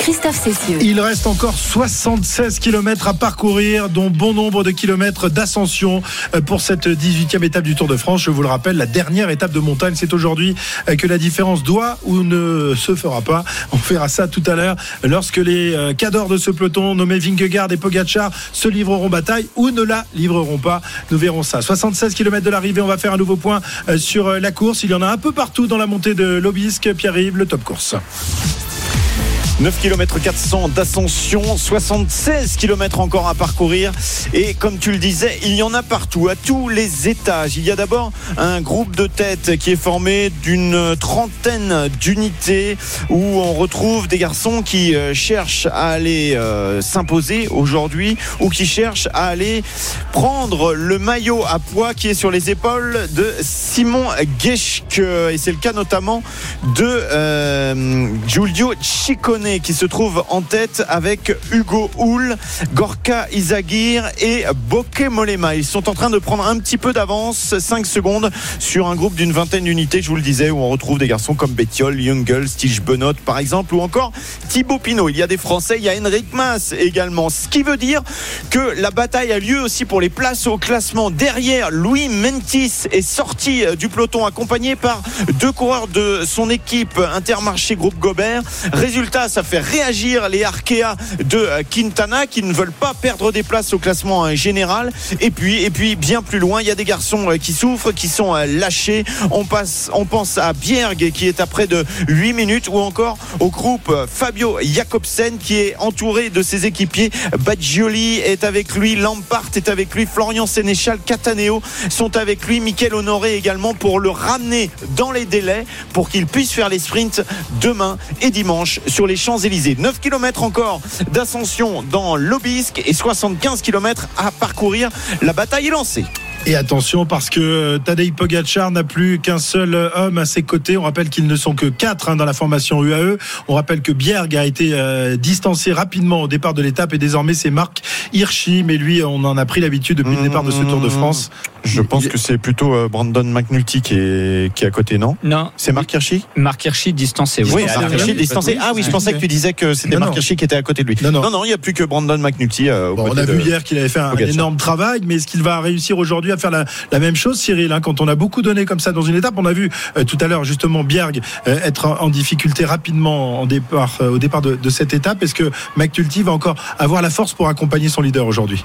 Christophe. Il reste encore 76 km à parcourir, dont bon nombre de kilomètres d'ascension euh, pour cette 18e étape du Tour de France. Je vous le rappelle, la dernière étape de montagne, c'est aujourd'hui euh, que la différence doit ou ne se fera pas. On verra ça tout à l'heure lorsque les euh, cadors de ce peloton, nommés Vingegaard et Pogacar, se livreront bataille ou ne la livreront pas. Nous verrons ça. 76 km de l'arrivée, on va faire un nouveau point sur la course. Il y en a un peu partout dans la montée de l'Obisque. Pierre-Yves, le top course. 9 km 400 d'ascension, 76 km encore à parcourir. Et comme tu le disais, il y en a partout, à tous les étages. Il y a d'abord un groupe de tête qui est formé d'une trentaine d'unités où on retrouve des garçons qui euh, cherchent à aller euh, s'imposer aujourd'hui ou qui cherchent à aller prendre le maillot à poids qui est sur les épaules de Simon Geschke. Et c'est le cas notamment de euh, Giulio Ciccone qui se trouve en tête avec Hugo Hull, Gorka Izagir et Bokeh Molema. Ils sont en train de prendre un petit peu d'avance, 5 secondes, sur un groupe d'une vingtaine d'unités, je vous le disais, où on retrouve des garçons comme Bettiol, Jungel, Stige Benot par exemple, ou encore Thibaut Pinot. Il y a des Français, il y a Henrik Mas également. Ce qui veut dire que la bataille a lieu aussi pour les places au classement. Derrière, Louis Mentis est sorti du peloton accompagné par deux coureurs de son équipe Intermarché Groupe Gobert. Résultat, ça fait réagir les Arkea de Quintana qui ne veulent pas perdre des places au classement général. Et puis, et puis bien plus loin, il y a des garçons qui souffrent, qui sont lâchés. On passe, on pense à Bjerg qui est à près de 8 minutes ou encore au groupe Fabio Jacobsen qui est entouré de ses équipiers. Badgioli est avec lui, Lampart est avec lui, Florian Sénéchal, Cataneo sont avec lui, Michael Honoré également pour le ramener dans les délais pour qu'il puisse faire les sprints demain et dimanche sur les Champs-Élysées. 9 km encore d'ascension dans l'Obisque et 75 km à parcourir. La bataille est lancée. Et attention parce que Tadej Pogacar n'a plus qu'un seul homme à ses côtés. On rappelle qu'ils ne sont que quatre hein, dans la formation UAE. On rappelle que Bierg a été euh, distancé rapidement au départ de l'étape et désormais c'est Marc Hirschi. Mais lui, on en a pris l'habitude depuis le départ de ce Tour de France. Je pense que c'est plutôt euh, Brandon McNulty qui est, qui est à côté, non? Non. C'est Marc Hirschi? Marc Hirschi distancé. Oui, Marc Hirschi distancé. Ah oui, je pensais que tu disais que c'était Marc Hirschi qui était à côté de lui. Non, non, non, il n'y a plus que Brandon McNulty. Euh, bon, on a vu hier qu'il avait fait un Pogacar. énorme travail, mais est-ce qu'il va réussir aujourd'hui à faire la, même chose, Cyril hein, Quand on a beaucoup donné comme ça dans une étape, on a vu euh, tout à l'heure justement Bierg euh, être en, difficulté rapidement euh, au départ de, cette étape. Est-ce que McNulty va encore avoir la force pour accompagner son leader aujourd'hui?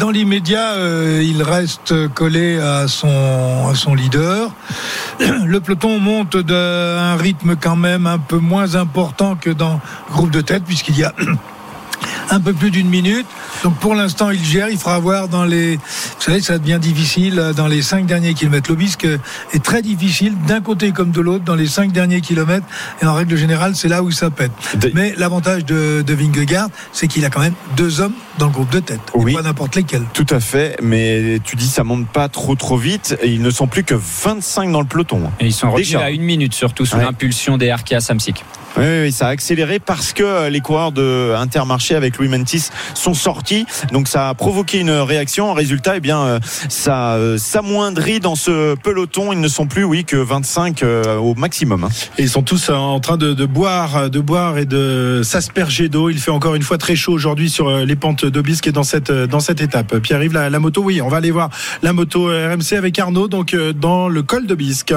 Dans l'immédiat, il reste collé à son, à son leader. Le peloton monte d'un rythme quand même un peu moins important que dans le groupe de tête, puisqu'il y a un peu plus d'une minute. Donc pour l'instant, il gère. Il fera voir dans les. Vous savez, ça devient difficile dans les cinq derniers kilomètres. L'Obisque est très difficile d'un côté comme de l'autre dans les cinq derniers kilomètres. Et en règle générale, c'est là où ça pète. Mais l'avantage de, de Vingegaard, c'est qu'il a quand même deux hommes dans le groupe de tête. Oui. Et pas n'importe lesquels. Tout à fait. Mais tu dis ça monte pas trop trop vite. Et ils ne sont plus que 25 dans le peloton. Et ils sont revenus à une minute surtout sous ouais. l'impulsion des Arkea Samsic. Oui, oui, ça a accéléré parce que les coureurs de Intermarché avec Louis Mentis sont sortis. Donc ça a provoqué une réaction. En résultat, eh bien, ça euh, s'amoindrit dans ce peloton. Ils ne sont plus, oui, que 25 euh, au maximum. Hein. Ils sont tous en train de, boire, de boire et de s'asperger d'eau. Il fait encore une fois très chaud aujourd'hui sur les pentes d'Obisque et dans cette dans cette étape. Puis arrive la moto. Oui, on va aller voir la moto RMC avec Arnaud. Donc dans le col d'Obisque.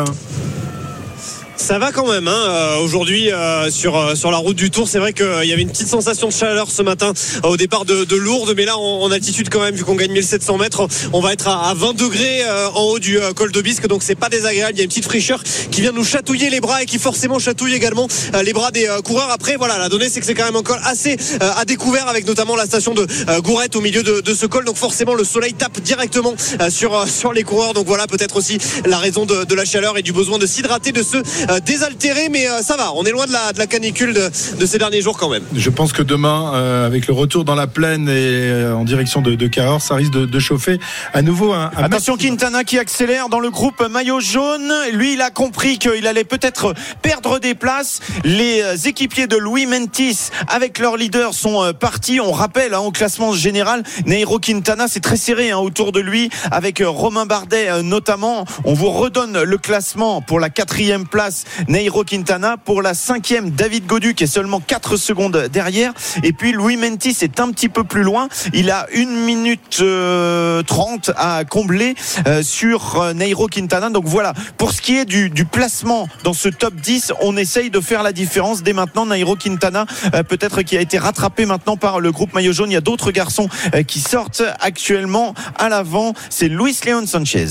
Ça va quand même. Hein. Euh, Aujourd'hui, euh, sur euh, sur la route du Tour, c'est vrai qu'il y avait une petite sensation de chaleur ce matin au départ de, de Lourdes, mais là en, altitude quand même, vu qu'on gagne 1700 mètres, on va être à, à 20 degrés en haut du col de Bisque, donc c'est pas désagréable. Il y a une petite fraîcheur qui vient nous chatouiller les bras et qui forcément chatouille également les bras des coureurs. Après, voilà, la donnée c'est que c'est quand même encore assez à découvert avec notamment la station de Gourette au milieu de, de, ce col, donc forcément le soleil tape directement sur sur les coureurs. Donc voilà peut-être aussi la raison de, de la chaleur et du besoin de s'hydrater de euh, désaltéré, mais euh, ça va. On est loin de la, de la canicule de, de ces derniers jours quand même. Je pense que demain, euh, avec le retour dans la plaine et euh, en direction de, de Cahors, ça risque de, de chauffer à nouveau un, un Attention Quintana qui accélère dans le groupe maillot jaune. Lui, il a compris qu'il allait peut-être perdre des places. Les euh, équipiers de Louis Mentis avec leur leader sont euh, partis. On rappelle hein, au classement général, Nairo Quintana, c'est très serré hein, autour de lui avec euh, Romain Bardet euh, notamment. On vous redonne le classement pour la quatrième place, Nairo Quintana. Pour la cinquième, David Godu qui est seulement 4 secondes derrière. Et puis Louis Mentis est un petit peu plus loin. Il a une minute euh, 30 à combler euh, sur euh, Nairo Quintana. Donc voilà, pour ce qui est du, placement dans ce top 10, on essaye de faire la différence dès maintenant. Nairo Quintana, euh, peut-être qui a été rattrapé maintenant par le groupe maillot jaune. Il y a d'autres garçons euh, qui sortent actuellement à l'avant. C'est Luis Leon Sanchez.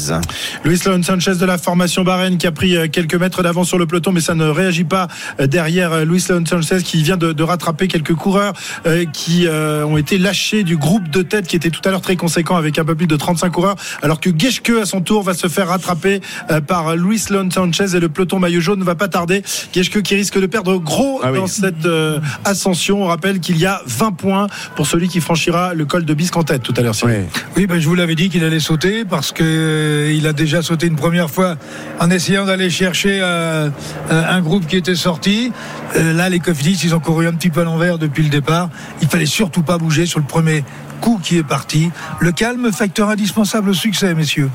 Luis Leon Sanchez de la formation Bahreïn qui a pris euh, quelques mètres d'avance sur le peloton, mais ça ne réagit pas euh, derrière euh, Luis Leon Sanchez qui vient de, de rattraper quelques coureurs euh, qui euh, ont été lâchés du groupe de tête qui était tout à l'heure très conséquent avec un peu plus de 35 coureurs, alors que Geschke à son tour va se faire rattraper euh, par Luis Leon Sanchez et le peloton maillot jaune ne va pas tarder. Geschke qui risque de perdre gros Ah oui. dans cette euh, ascension. On rappelle qu'il y a 20 points pour celui qui franchira le col de Bisque en tête tout à l'heure. Cyril. Oui, ben, je vous l'avais dit qu'il allait sauter parce que euh, il a déjà sauté une première fois en essayant d'aller chercher euh, euh, un groupe qui était sorti. Euh, là, les Cofidis, ils ont couru un petit peu à l'envers depuis le départ. Il fallait surtout pas bouger sur le premier coup qui est parti. Le calme, facteur indispensable au succès, messieurs.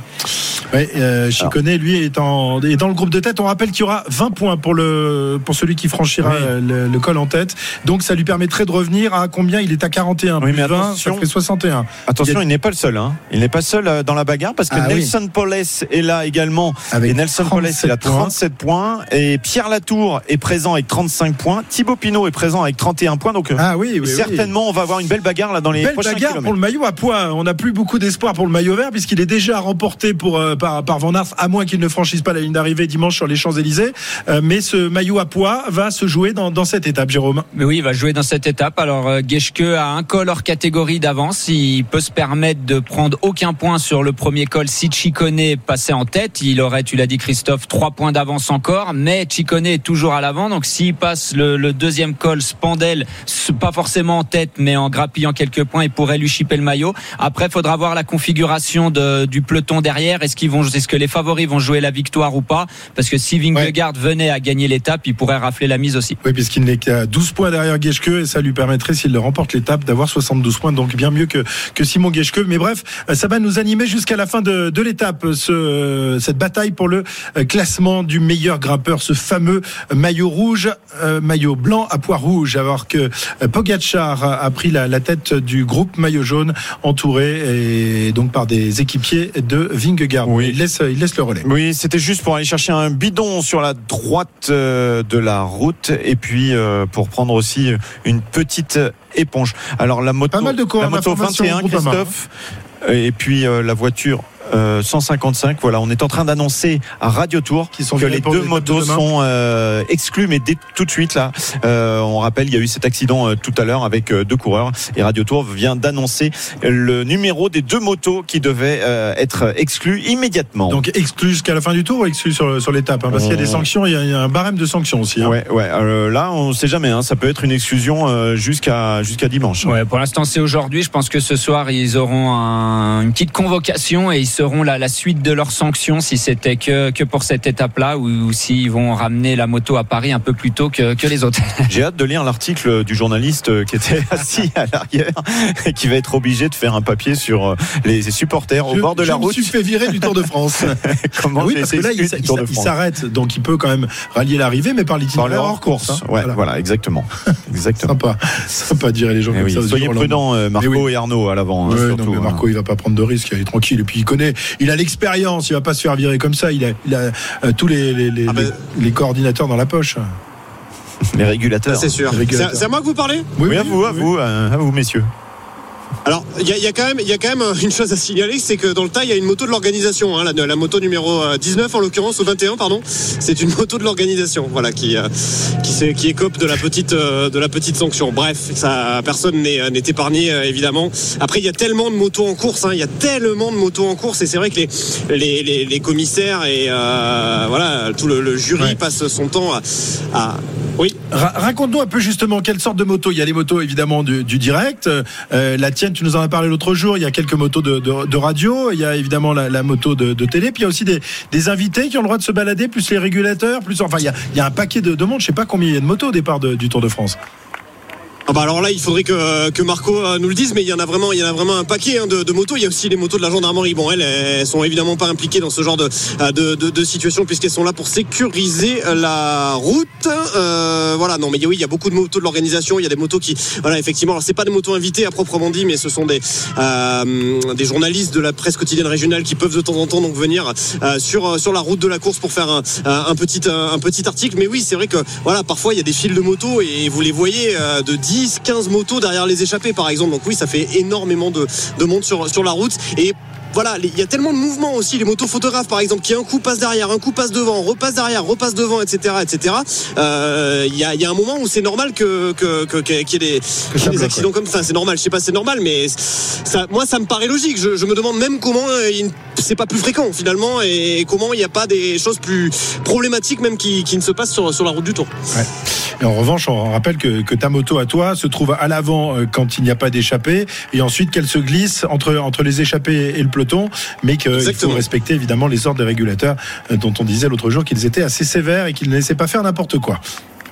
Ouais, euh, Chicone, lui, est, en, est dans le groupe de tête. On rappelle qu'il y aura 20 points pour, le, pour celui qui franchira Oui. le, le col en tête. Donc, ça lui permettrait de revenir à combien? Il est à 41. Oui, mais 20, ça attention. fait 61. Attention, Il y a- il n'est pas le seul. Hein. Il n'est pas seul dans la bagarre parce que Ah oui. Nelson Paulès est là également. Avec et Nelson Paulès, il a 37 points. 37 points. Et Pierre Latour est présent avec 35 points. Thibaut Pinot est présent avec 31 points. Donc, euh, Ah oui, oui, oui. certainement, on va avoir une belle bagarre là dans les Belle prochains bagarre kilomètres. pour le maillot à poids. On n'a plus beaucoup d'espoir pour le maillot vert puisqu'il est déjà remporté pour, euh, par, par Van Aert, à moins qu'il ne franchisse pas la ligne d'arrivée dimanche sur les Champs-Élysées. Euh, mais ce maillot à poids va se jouer dans, dans cette étape, Jérôme. Mais oui, il va jouer dans cette étape. Alors, euh, Geschke a un col hors catégorie d'avance. Il peut se permettre de prendre aucun point sur le premier col si Chicone passait en tête. Il aurait, tu l'as dit Christophe, trois points d'avance encore. Mais Chicone est toujours à l'avant. Donc, s'il passe le, le deuxième col, Spandel, pas forcément en tête, mais en grappillant quelques points, il pourrait lui chipper le maillot. Après, il faudra voir la configuration de, du peloton derrière. Est-ce qu'ils vont, est-ce que les favoris vont jouer la victoire ou pas? Parce que si Vingegaard venait à gagner l'étape, il pourrait rafler la mise aussi. Oui, puisqu'il n'est qu'à 12 points derrière Geschke et ça lui permettrait, s'il le remporte l'étape, d'avoir 72 points, donc bien mieux que, que Simon Geschke. Mais bref, euh, ça va nous animer jusqu'à la fin de, de l'étape, ce, cette bataille pour le euh, classement du meilleur grimpeur, ce fameux maillot rouge, euh, maillot blanc à pois rouge, alors que Pogacar a, pris la, la tête du groupe maillot jaune, entouré et donc par des équipiers de Vingegaard. Oui. Il laisse, il laisse le relais. Oui, c'était juste pour aller chercher un bidon sur la droite euh, de la route et puis euh, pour prendre aussi une petite éponge. Alors la moto, Pas mal de la moto d'information 21, au Groupama, Christophe, et puis la voiture. Euh, 155, voilà, on est en train d'annoncer à Radio Tour Qui sont que les deux de motos sont euh, exclus, mais dès tout de suite là, euh, on rappelle, il y a eu cet accident euh, tout à l'heure avec euh, deux coureurs et Radio Tour vient d'annoncer le numéro des deux motos qui devaient euh, être exclus immédiatement. Donc exclu jusqu'à la fin du tour ou exclu sur, sur l'étape hein, Parce qu'il y a des On- sanctions, il y a, il y a un barème de sanctions aussi. hein. Ouais, ouais. euh, là, on sait jamais. Hein, ça peut être une exclusion euh, jusqu'à jusqu'à dimanche. Ouais, pour l'instant, c'est aujourd'hui. Je pense que ce soir, ils auront un- une petite convocation et ils seront la, la suite de leurs sanctions si c'était que, que pour cette étape-là ou, ou s'ils vont ramener la moto à Paris un peu plus tôt que, que les autres. J'ai hâte de lire l'article du journaliste euh, qui était assis à l'arrière et qui va être obligé de faire un papier sur euh, les supporters au Je- bord de je la me route. suis fait virer du Tour de France. Comment oui, j'ai parce que là, il, s'arrête, donc il peut quand même rallier l'arrivée, mais par l'itinéraire hors course. course. hein. Ouais, Voilà. voilà. exactement. Exactement. Sympa, sympa de virer les gens Eh comme oui, ça. soyez prudents, euh, Marco Eh oui. et Arnaud à l'avant. hein, Ouais, surtout, non, mais hein. Marco, il va pas prendre de risques, il est tranquille. Et puis il connaît, il a l'expérience, il va pas se faire virer comme ça. Il a, il a euh, tous les, les, les, Ah ben- les- les coordinateurs dans la poche. Les régulateurs. C'est sûr. C'est à moi que vous parlez? Oui, à vous, à vous, à vous, messieurs. Alors, il y, y a quand même, il y a quand même euh, une chose à signaler, c'est que dans le tas, il y a une moto de l'organisation. hein, la, la moto numéro euh, 19 en l'occurrence, ou 21 pardon. C'est une moto de l'organisation, voilà, qui euh, qui, qui écope de la petite euh, de la petite sanction. Bref, ça, personne n'est euh, épargné euh, évidemment. Après, il y a tellement de motos en course, hein, il y a tellement de motos en course, et c'est vrai que les les, les, les commissaires et euh, voilà tout le, le jury Ouais. passe son temps à, à oui. Ra- Raconte-nous un peu justement quelle sorte de moto. Il y a les motos évidemment du, du direct. Euh, la tienne, tu nous en as parlé l'autre jour. Il y a quelques motos de, radio. Il y a évidemment la, moto de, télé. Puis il y a aussi des, invités qui ont le droit de se balader, plus les régulateurs, plus enfin il y a, il y a un paquet de, de monde. Je sais pas combien il y a de motos au départ du Tour de France. Ah bah alors là, il faudrait que, Marco euh, nous le dise, mais il y en a vraiment, il y en a vraiment un paquet hein, de, motos. Il y a aussi les motos de la gendarmerie. Bon, elles, elles sont évidemment pas impliquées dans ce genre de, euh, situation puisqu'elles sont là pour sécuriser la route. Euh, voilà, non, mais oui, il y a beaucoup de motos de l'organisation. Il y a des motos qui, voilà, effectivement, alors c'est pas des motos invitées à proprement dit, mais ce sont des euh, journalistes de la presse quotidienne régionale qui peuvent de temps en temps donc venir euh, sur sur la route de la course pour faire un, petit un, petit article. Mais oui, c'est vrai que voilà, parfois il y a des files de motos et vous les voyez euh, de 10, 15 motos derrière les échappées par exemple. Donc oui, ça fait énormément de, de monde sur, sur la route. Et voilà, il y a tellement de mouvements aussi. Les motos photographes, par exemple, qui un coup passe derrière, un coup passe devant, repasse derrière, repasse devant, etc., etc. Euh, Il y, a, y a un moment où c'est normal que que que- qu'il y ait des, qu'il y ait ça des bloque, accidents comme ça. C'est normal. Je sais pas, c'est normal, mais ça, moi, ça me paraît logique. Je, je me demande même comment euh, il- c'est pas plus fréquent finalement et comment il n'y a pas des choses plus problématiques même qui, qui ne se passent sur, sur la route du Tour. Et en revanche, on rappelle que, que ta moto à toi se trouve à l'avant euh, quand il n'y a pas d'échappée, et ensuite qu'elle se glisse entre, entre les échappées et le peloton, mais qu'il faut respecter évidemment les ordres des régulateurs euh, dont on disait l'autre jour qu'ils étaient assez sévères et qu'ils ne laissaient pas faire n'importe quoi.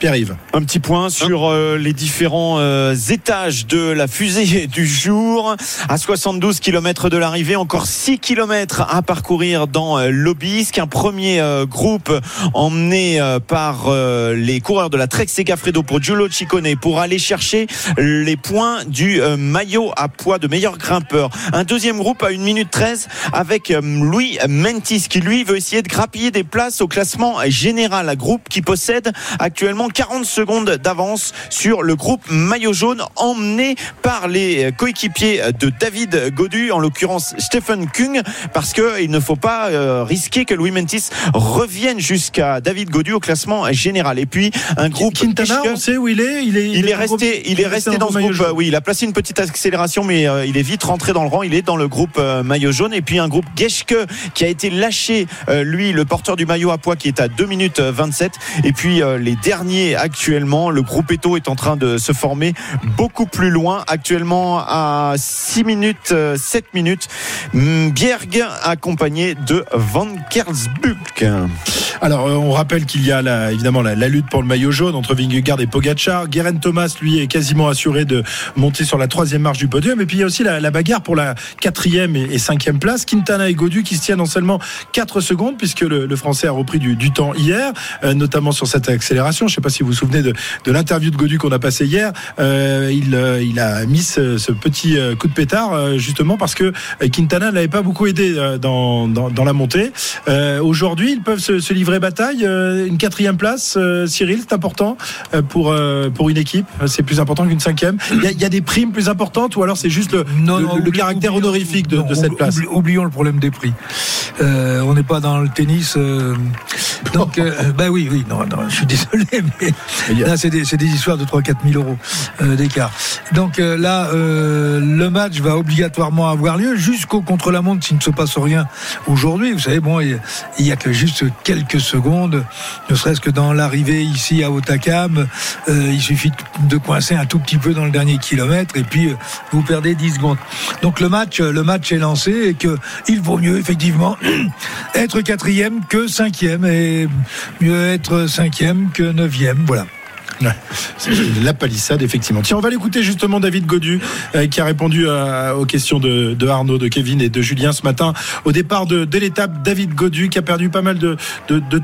Pierre-Yves. Un petit point sur euh, les différents euh, étages de la fusée du jour. À 72 km de l'arrivée, encore 6 km à parcourir dans euh, l'Obisque. Un premier euh, groupe emmené par les coureurs de la Trek Segafredo pour Giulio Ciccone pour aller chercher les points du maillot à poids de meilleur grimpeur. Un deuxième groupe à 1 minute 13 avec Louis Mentis qui lui veut essayer de grappiller des places au classement général. Un groupe qui possède actuellement 40 secondes d'avance sur le groupe maillot jaune emmené par les coéquipiers de David Godu, en l'occurrence Stephen Kung, parce qu'il ne faut pas euh, risquer que Louis Mentis revienne jusqu'à David Godu au classement général. Et puis un groupe Quintana, on sait où il est Il est, il est resté, il est resté dans ce groupe. jaune. euh, Oui, il a placé une petite accélération, mais euh, il est vite rentré dans le rang. Il est dans le groupe euh, maillot jaune. Et puis un groupe Geschke qui a été lâché, lui, le porteur du maillot à poids, qui est à 2 minutes euh, 27. Et puis les derniers actuellement, le groupe Eto est en train de se former beaucoup plus loin. Actuellement à 6 minutes, euh, 7 minutes. Mm, Bjerg accompagné de Van Kersbuk. Alors, euh, on rappelle qu'il y a évidemment la, lutte pour le maillot jaune entre Vingegaard et Pogacar. Guerin Thomas, lui, est quasiment assuré de monter sur la troisième marche du podium. Et puis, il y a aussi la, bagarre pour la quatrième et, cinquième place. Quintana et Godu qui se tiennent en seulement 4 secondes, puisque le, Français a repris du, temps hier, euh, notamment sur cette accélération. Je sais pas si vous vous souvenez de, de l'interview de Godu qu'on a passé hier. Euh, il, euh, il a mis ce, ce petit euh, coup de pétard, justement parce que Quintana n'avait pas beaucoup aidé dans, dans, dans la montée. Aujourd'hui, ils peuvent se, se livrer bataille. Une quatrième place, Cyril, c'est important pour, pour une équipe. C'est plus important qu'une cinquième. Il y, a, il y a des primes plus importantes ou alors c'est juste le, le- caractère honorifique de, non, de cette place? oublions le problème des prix. Euh, on n'est pas dans le tennis. euh, donc, euh, ben oui, oui, non, non, je suis désolé, mais c'est des, histoires de 3-4 000 euros euh, d'écart. Donc euh, là, euh, le match va obligatoirement avoir lieu jusqu'au contre-la-montre s'il ne se passe rien aujourd'hui. Vous savez, bon, il il y a que juste quelques secondes, ne serait-ce que dans l'arrivée ici à Otakam, il suffit de coincer un tout petit peu dans le dernier kilomètre et puis vous perdez 10 secondes. Donc le match, le match est lancé et que il vaut mieux effectivement être quatrième que cinquième et mieux être cinquième que neuvième. Voilà. La palissade, effectivement. Tiens, on va l'écouter justement David Godu, euh, qui a répondu à- aux questions de, Arnaud, de Kevin et de Julien ce matin. Au départ de, l'étape, David Godu, qui a perdu pas mal de,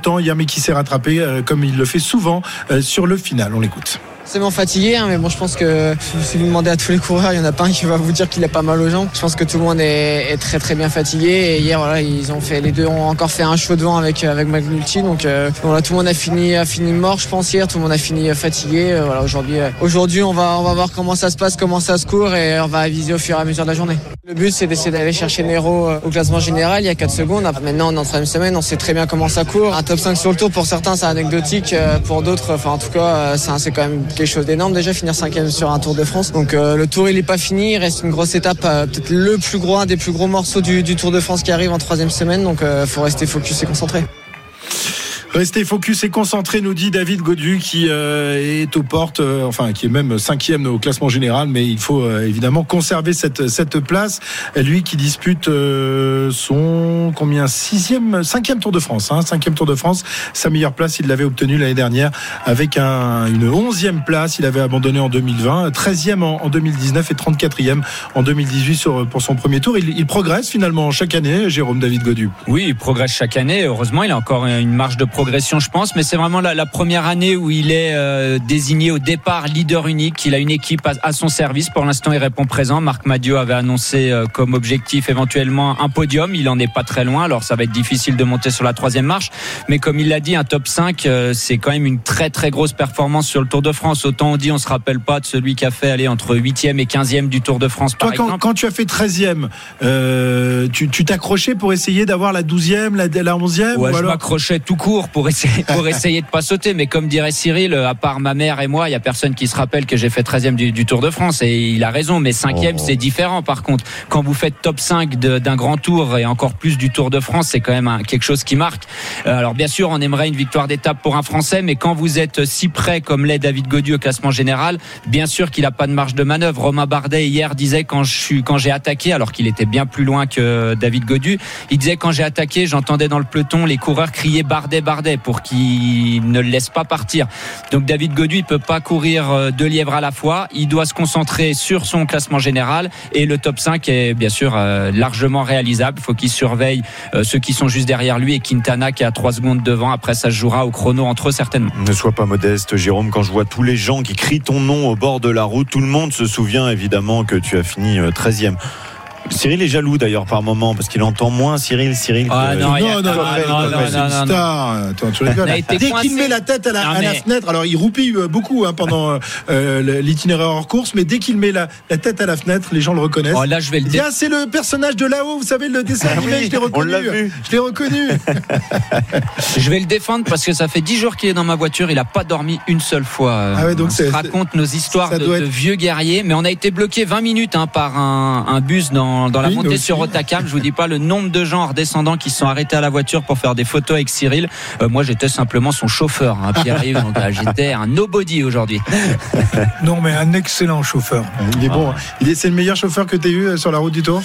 temps hier, mais qui s'est rattrapé, euh, comme il le fait souvent, euh, sur le final. On l'écoute. Forcément fatigué, hein, mais bon, je pense que si vous demandez à tous les coureurs, il y en a pas un qui va vous dire qu'il a pas mal aux jambes. Je pense que tout le monde est, très très bien fatigué. Hier, voilà, ils ont fait, les deux ont encore fait un chaud devant avec avec McNulty. Donc euh, voilà, tout le monde a fini a fini mort, je pense hier. Tout le monde a fini euh, fatigué. Euh, voilà, aujourd'hui, euh, aujourd'hui, on va on va voir comment ça se passe, comment ça se court, et on va aviser au fur et à mesure de la journée. Le but, c'est d'essayer d'aller chercher Nero au classement général. Il y a 4 secondes. Maintenant, on est en troisième semaine. On sait très bien comment ça court. Un top 5 sur le tour, pour certains, c'est anecdotique. Pour d'autres, enfin, en tout cas, c'est c'est quand même quelque chose d'énorme déjà, finir cinquième sur un Tour de France. Donc, euh, le tour, il est pas fini. Il reste une grosse étape, euh, peut-être le plus gros, un des plus gros morceaux du, du Tour de France qui arrive en troisième semaine. Donc, euh, faut rester focus et concentré. Restez focus et concentré, nous dit David Godu, qui euh, est aux portes, euh, enfin qui est même cinquième au classement général, mais il faut euh, évidemment conserver cette cette place. Lui qui dispute euh, son combien? Sixième, cinquième Tour de France, hein, cinquième Tour de France. Sa meilleure place, il l'avait obtenue l'année dernière avec un, une onzième place. Il avait abandonné en 2020, treizième en, en 2019 et 34e en 2018 sur, pour son premier tour. Il, il progresse finalement chaque année, Jérôme David Godu. Oui, il progresse chaque année. Heureusement, il a encore une marge de progression, je pense. Mais c'est vraiment la, la première année où il est euh, désigné au départ leader unique. Il a une équipe à, à son service. Pour l'instant, il répond présent. Marc Madio avait annoncé euh, comme objectif éventuellement un podium. Il en est pas très loin. Alors, ça va être difficile de monter sur la troisième marche. Mais comme il l'a dit, un top 5, euh, c'est quand même une très très grosse performance sur le Tour de France. Autant on dit, on se rappelle pas de celui qui a fait aller entre 8e et 15e du Tour de France. Par Toi, quand, exemple. quand tu as fait 13e, euh, tu t'accrochais pour essayer d'avoir la 12e, la, la 11e Ouais, ou je alors m'accrochais tout court pour essayer, pour essayer de pas sauter. Mais comme dirait Cyril, à part ma mère et moi, il y a personne qui se rappelle que j'ai fait 13e du, du Tour de France. Et il a raison. Mais 5e, Oh. c'est différent. Par contre, quand vous faites top 5 de- d'un grand tour et encore plus du Tour de France, c'est quand même un- quelque chose qui marque. Euh, Alors, bien sûr, on aimerait une victoire d'étape pour un Français. Mais quand vous êtes si près comme l'est David Godieu au classement général, bien sûr qu'il a pas de marge de manœuvre. Romain Bardet, hier, disait quand je suis, quand j'ai attaqué, alors qu'il était bien plus loin que David Godu, il disait quand j'ai attaqué, j'entendais dans le peloton les coureurs crier Bardet, Bardet pour qu'il ne le laisse pas partir. Donc David Godu, il peut pas courir euh, deux lièvres à la fois. Il doit se concentrer sur son classement général et le top 5 est bien sûr euh, largement réalisable. Il faut qu'il surveille euh, ceux qui sont juste derrière lui et Quintana qui est à 3 secondes devant. Après, ça se jouera au chrono entre eux certainement. Ne sois pas modeste, Jérôme. Quand je vois tous les gens qui crient ton nom au bord de la route, tout le monde se souvient évidemment que tu as fini euh, 13e. Cyril est jaloux d'ailleurs par moment parce qu'il entend moins Cyril. Cyril. Ah, que- non, non, non, non, non, non, non, non, c'est non, une non, star. Attends, tu rigoles. On a été Dès qu'il met la tête à la, Non, à la mais- fenêtre, alors il roupille euh, beaucoup hein, pendant euh, l'itinéraire hors course, mais dès qu'il met la, la tête à la fenêtre, les gens le reconnaissent. Oh, là, je vais le dit, Ah, c'est le personnage de là-haut, vous savez, le dessin Ah animé, oui, je l'ai on reconnu. l'a vu. Je l'ai reconnu. Je vais le défendre parce que ça fait 10 jours qu'il est dans ma voiture. Il a pas dormi une seule fois. Ah ouais, donc on raconte nos histoires de, vieux guerriers, mais on a été bloqué 20 minutes hein, par un, un bus dans, dans la Oui, montée aussi. sur Otakam. Je vous dis pas le nombre de gens en redescendant qui se sont arrêtés à la voiture pour faire des photos avec Cyril. Euh, moi, j'étais simplement son chauffeur, hein, Pierre-Yves. donc euh, j'étais un nobody aujourd'hui. Non, mais un excellent chauffeur. Il est bon. hein. Il est, c'est le meilleur chauffeur que tu as eu euh, sur la route du Tour?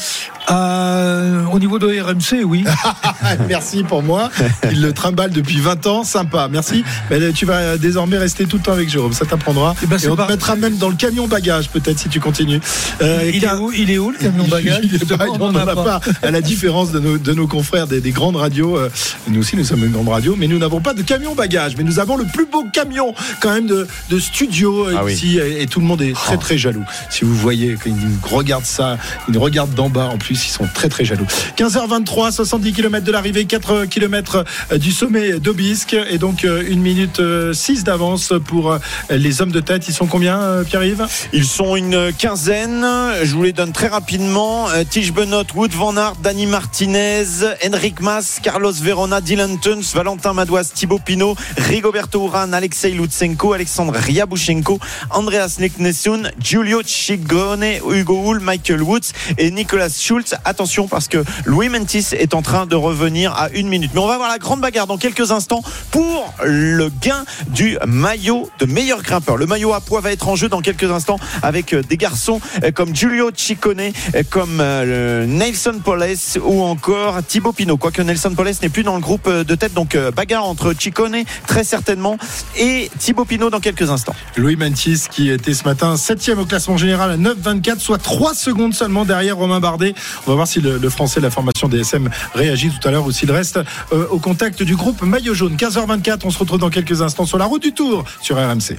Euh, au niveau de RMC, oui. Merci pour moi. Il le trimballe depuis 20 ans. Sympa. Merci. Mais, tu vas désormais rester tout le temps avec Jérôme. Ça t'apprendra. Eh ben, Et on te mettra même dans le camion bagage, peut-être, si tu continues. Euh, Il est où, il est où le camion bagage? Il est pas- On on en n'en a pas. pas. À la différence de nos, de nos confrères des, des grandes radios. euh, Nous aussi, nous sommes une grande radio, mais nous n'avons pas de camion bagage. Mais nous avons le plus beau camion, quand même, de, de studio euh, Ah oui. ici. Et, et tout le monde est très, très jaloux. Si vous voyez, quand ils regardent ça, ils regardent d'en bas. En plus, ils sont très, très jaloux. 15h23, 70 km de l'arrivée, 4 km du sommet d'Aubisque. Et donc, 1 minute 6 d'avance pour euh, les hommes de tête. Ils sont combien, euh, Pierre-Yves? Ils sont une quinzaine. Je vous les donne très rapidement. Euh, Tige Benot, Wood Van Aert, Dani Martinez, Henrik Mas, Carlos Verona, Dylan Tuns, Valentin Madouas, Thibaut Pinot, Rigoberto Urán, Alexei Lutsenko, Alexandre Ryabushenko, Andreas Neknesun, Giulio Chigone, Hugo Hull, Michael Woods et Nicolas Schultz. Attention parce que Louis Mentis est en train de revenir à une minute. Mais on va voir la grande bagarre dans quelques instants pour le gain du maillot de meilleur grimpeur. Le maillot à poids va être en jeu dans quelques instants avec des garçons euh, comme Giulio Ciccone, euh, comme euh, Nelson Poles ou encore Thibaut Pinot. Quoique Nelson Poles n'est plus dans le groupe euh, de tête, donc euh, bagarre entre Ciccone très certainement et Thibaut Pinot dans quelques instants. Louis Mantis qui était ce matin 7 au classement général à 9,24, soit 3 secondes seulement derrière Romain Bardet. On va voir si le, le français, la formation DSM réagit tout à l'heure ou s'il reste euh, au contact du groupe Maillot Jaune. 15h24, on se retrouve dans quelques instants sur la route du Tour sur RMC.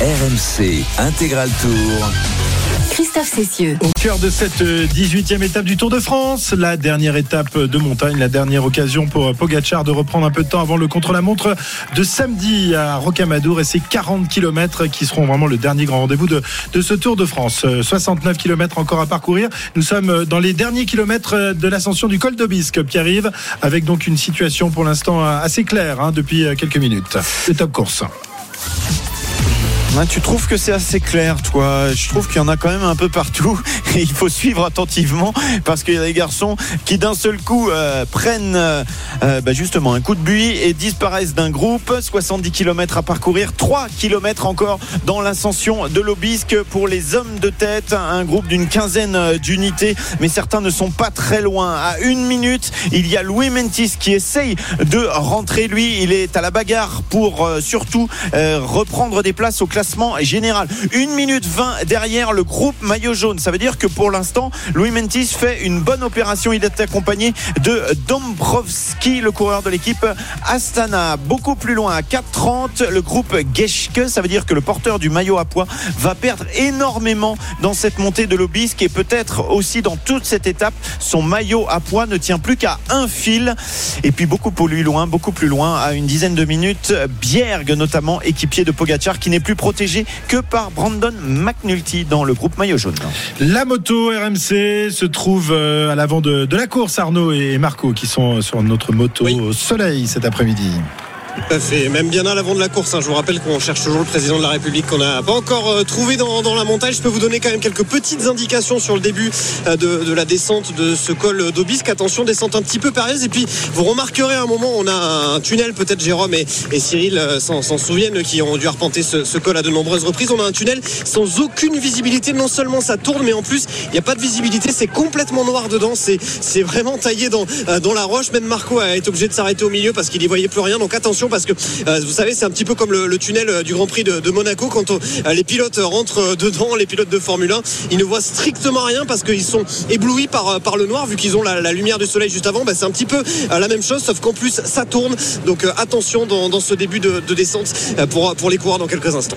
RMC Intégral Tour. Christophe Cessieux. Au cœur de cette 18e étape du Tour de France, la dernière étape de montagne, la dernière occasion pour Pogachar de reprendre un peu de temps avant le contre-la-montre de samedi à Rocamadour et ces 40 km qui seront vraiment le dernier grand rendez-vous de, ce Tour de France. 69 km encore à parcourir. Nous sommes dans les derniers kilomètres de l'ascension du col d'Aubisque, Pierre-Yves, avec donc une situation pour l'instant assez claire hein, depuis quelques minutes. Étape course. Hein, tu trouves que c'est assez clair, toi? Je trouve qu'il y en a quand même un peu partout et il faut suivre attentivement parce qu'il y a des garçons qui d'un seul coup euh, prennent euh, euh, bah, justement un coup de buis et disparaissent d'un groupe. 70 km à parcourir, 3 km encore dans l'ascension de l'Obisque pour les hommes de tête, un groupe d'une quinzaine d'unités, mais certains ne sont pas très loin. À une minute, il y a Louis Mentis qui essaye de rentrer. Lui, il est à la bagarre pour surtout reprendre des places au classement général. 1 minute 20 derrière le groupe maillot jaune. Ça veut dire que pour l'instant, Louis Mentis fait une bonne opération. Il est accompagné de Dombrovski, le coureur de l'équipe Astana. Beaucoup plus loin, à 4.30, le groupe Geschke. Ça veut dire que le porteur du maillot à poids va perdre énormément dans cette montée de l'Obisque et peut-être aussi dans toute cette étape. Son maillot à poids ne tient plus qu'à un fil. Et puis beaucoup plus loin, beaucoup plus loin, à une dizaine de minutes, Bierg notamment, équipier de Pogachar, qui n'est plus protégé que par Brandon McNulty dans le groupe maillot jaune. La moto RMC se trouve euh, à l'avant de, la course, Arnaud et Marco, qui sont sur notre moto au soleil cet après-midi. Tout même bien à l'avant de la course. Hein. Je vous rappelle qu'on cherche toujours le président de la République qu'on n'a pas encore euh, trouvé dans, la montagne. Je peux vous donner quand même quelques petites indications sur le début euh, de, la descente de ce col d'Aubisque. Attention, descente un petit peu périlleuse. Et puis, vous remarquerez à un moment, on a un tunnel, peut-être Jérôme et, Cyril euh, s'en souviennent, qui ont dû arpenter ce, col à de nombreuses reprises. On a un tunnel sans aucune visibilité. Non seulement ça tourne, mais en plus, il n'y a pas de visibilité. C'est complètement noir dedans. C'est vraiment taillé dans, dans la roche. Même Marco a été obligé de s'arrêter au milieu parce qu'il n'y voyait plus rien. Donc attention parce que euh, vous savez c'est un petit peu comme le, tunnel euh, du Grand Prix de, Monaco quand euh, les pilotes rentrent dedans, les pilotes de Formule 1, ils ne voient strictement rien parce qu'ils sont éblouis par, le noir vu qu'ils ont la, lumière du soleil juste avant. Bah, c'est un petit peu la même chose sauf qu'en plus ça tourne. Donc attention dans, ce début de, descente pour, les coureurs dans quelques instants.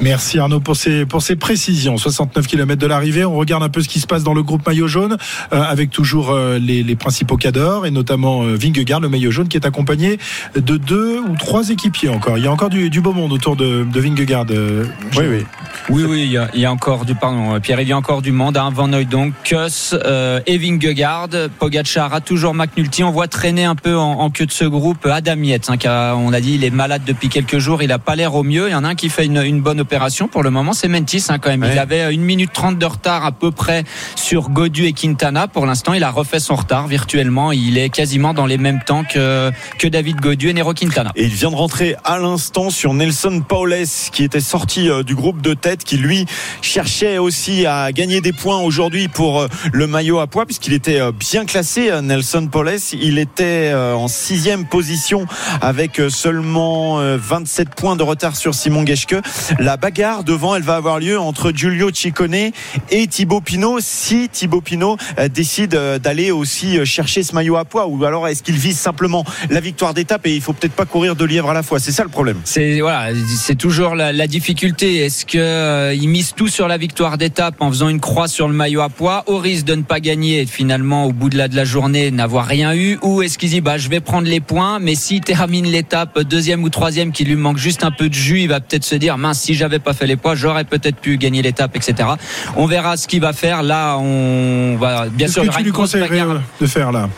Merci Arnaud pour ces, précisions. 69 km de l'arrivée. On regarde un peu ce qui se passe dans le groupe maillot jaune avec toujours les, principaux cadors et notamment Vingegaard, le maillot jaune qui est accompagné de deux ou trois équipiers encore. Il y a encore du, beau monde autour de, de Vingegaard. Euh, oui, oui. Oui, oui, il y, a, encore du, pardon, Pierre, il y a encore du monde. Hein. Van donc Kuss euh, et Vingegaard. Pogacar a toujours McNulty. On voit traîner un peu en, queue de ce groupe Adam Yates, hein, qui on a dit, il est malade depuis quelques jours. Il a pas l'air au mieux. Il y en a un qui fait une, bonne opération pour le moment. C'est Mentis, hein, quand même. Il avait une minute trente de retard à peu près sur Godu et Quintana. Pour l'instant, il a refait son retard virtuellement. Il est quasiment dans les mêmes temps que, que David Godu et Nero Quintana vient de rentrer à l'instant sur Nelson Paules qui était sorti euh, du groupe de tête qui lui cherchait aussi à gagner des points aujourd'hui pour euh, le maillot à poids puisqu'il était euh, bien classé Nelson Paules. Il était en sixième position avec seulement 27 points de retard sur Simon Geschke la bagarre devant elle va avoir lieu entre Giulio Ciccone et Thibaut Pinot si Thibaut Pinot décide d'aller aussi chercher ce maillot à poids. Ou alors est-ce qu'il vise simplement la victoire d'étape? Et il faut peut-être pas courir de lièvre à la fois. C'est ça le problème. C'est voilà, c'est toujours la, difficulté. Est-ce que euh, il mise tout sur la victoire d'étape en faisant une croix sur le maillot à poids, au risque de ne pas gagner et finalement au bout de la, de la journée n'avoir rien eu, ou est-ce qu'il dit bah je vais prendre les points, mais s'il termine l'étape deuxième ou troisième, qu'il lui manque juste un peu de jus, il va peut-être se dire mince si j'avais pas fait les poids, j'aurais peut-être pu gagner l'étape, etc. On verra ce qu'il va faire. Là, on va bien sûr. Que tu lui conseillerais de faire là?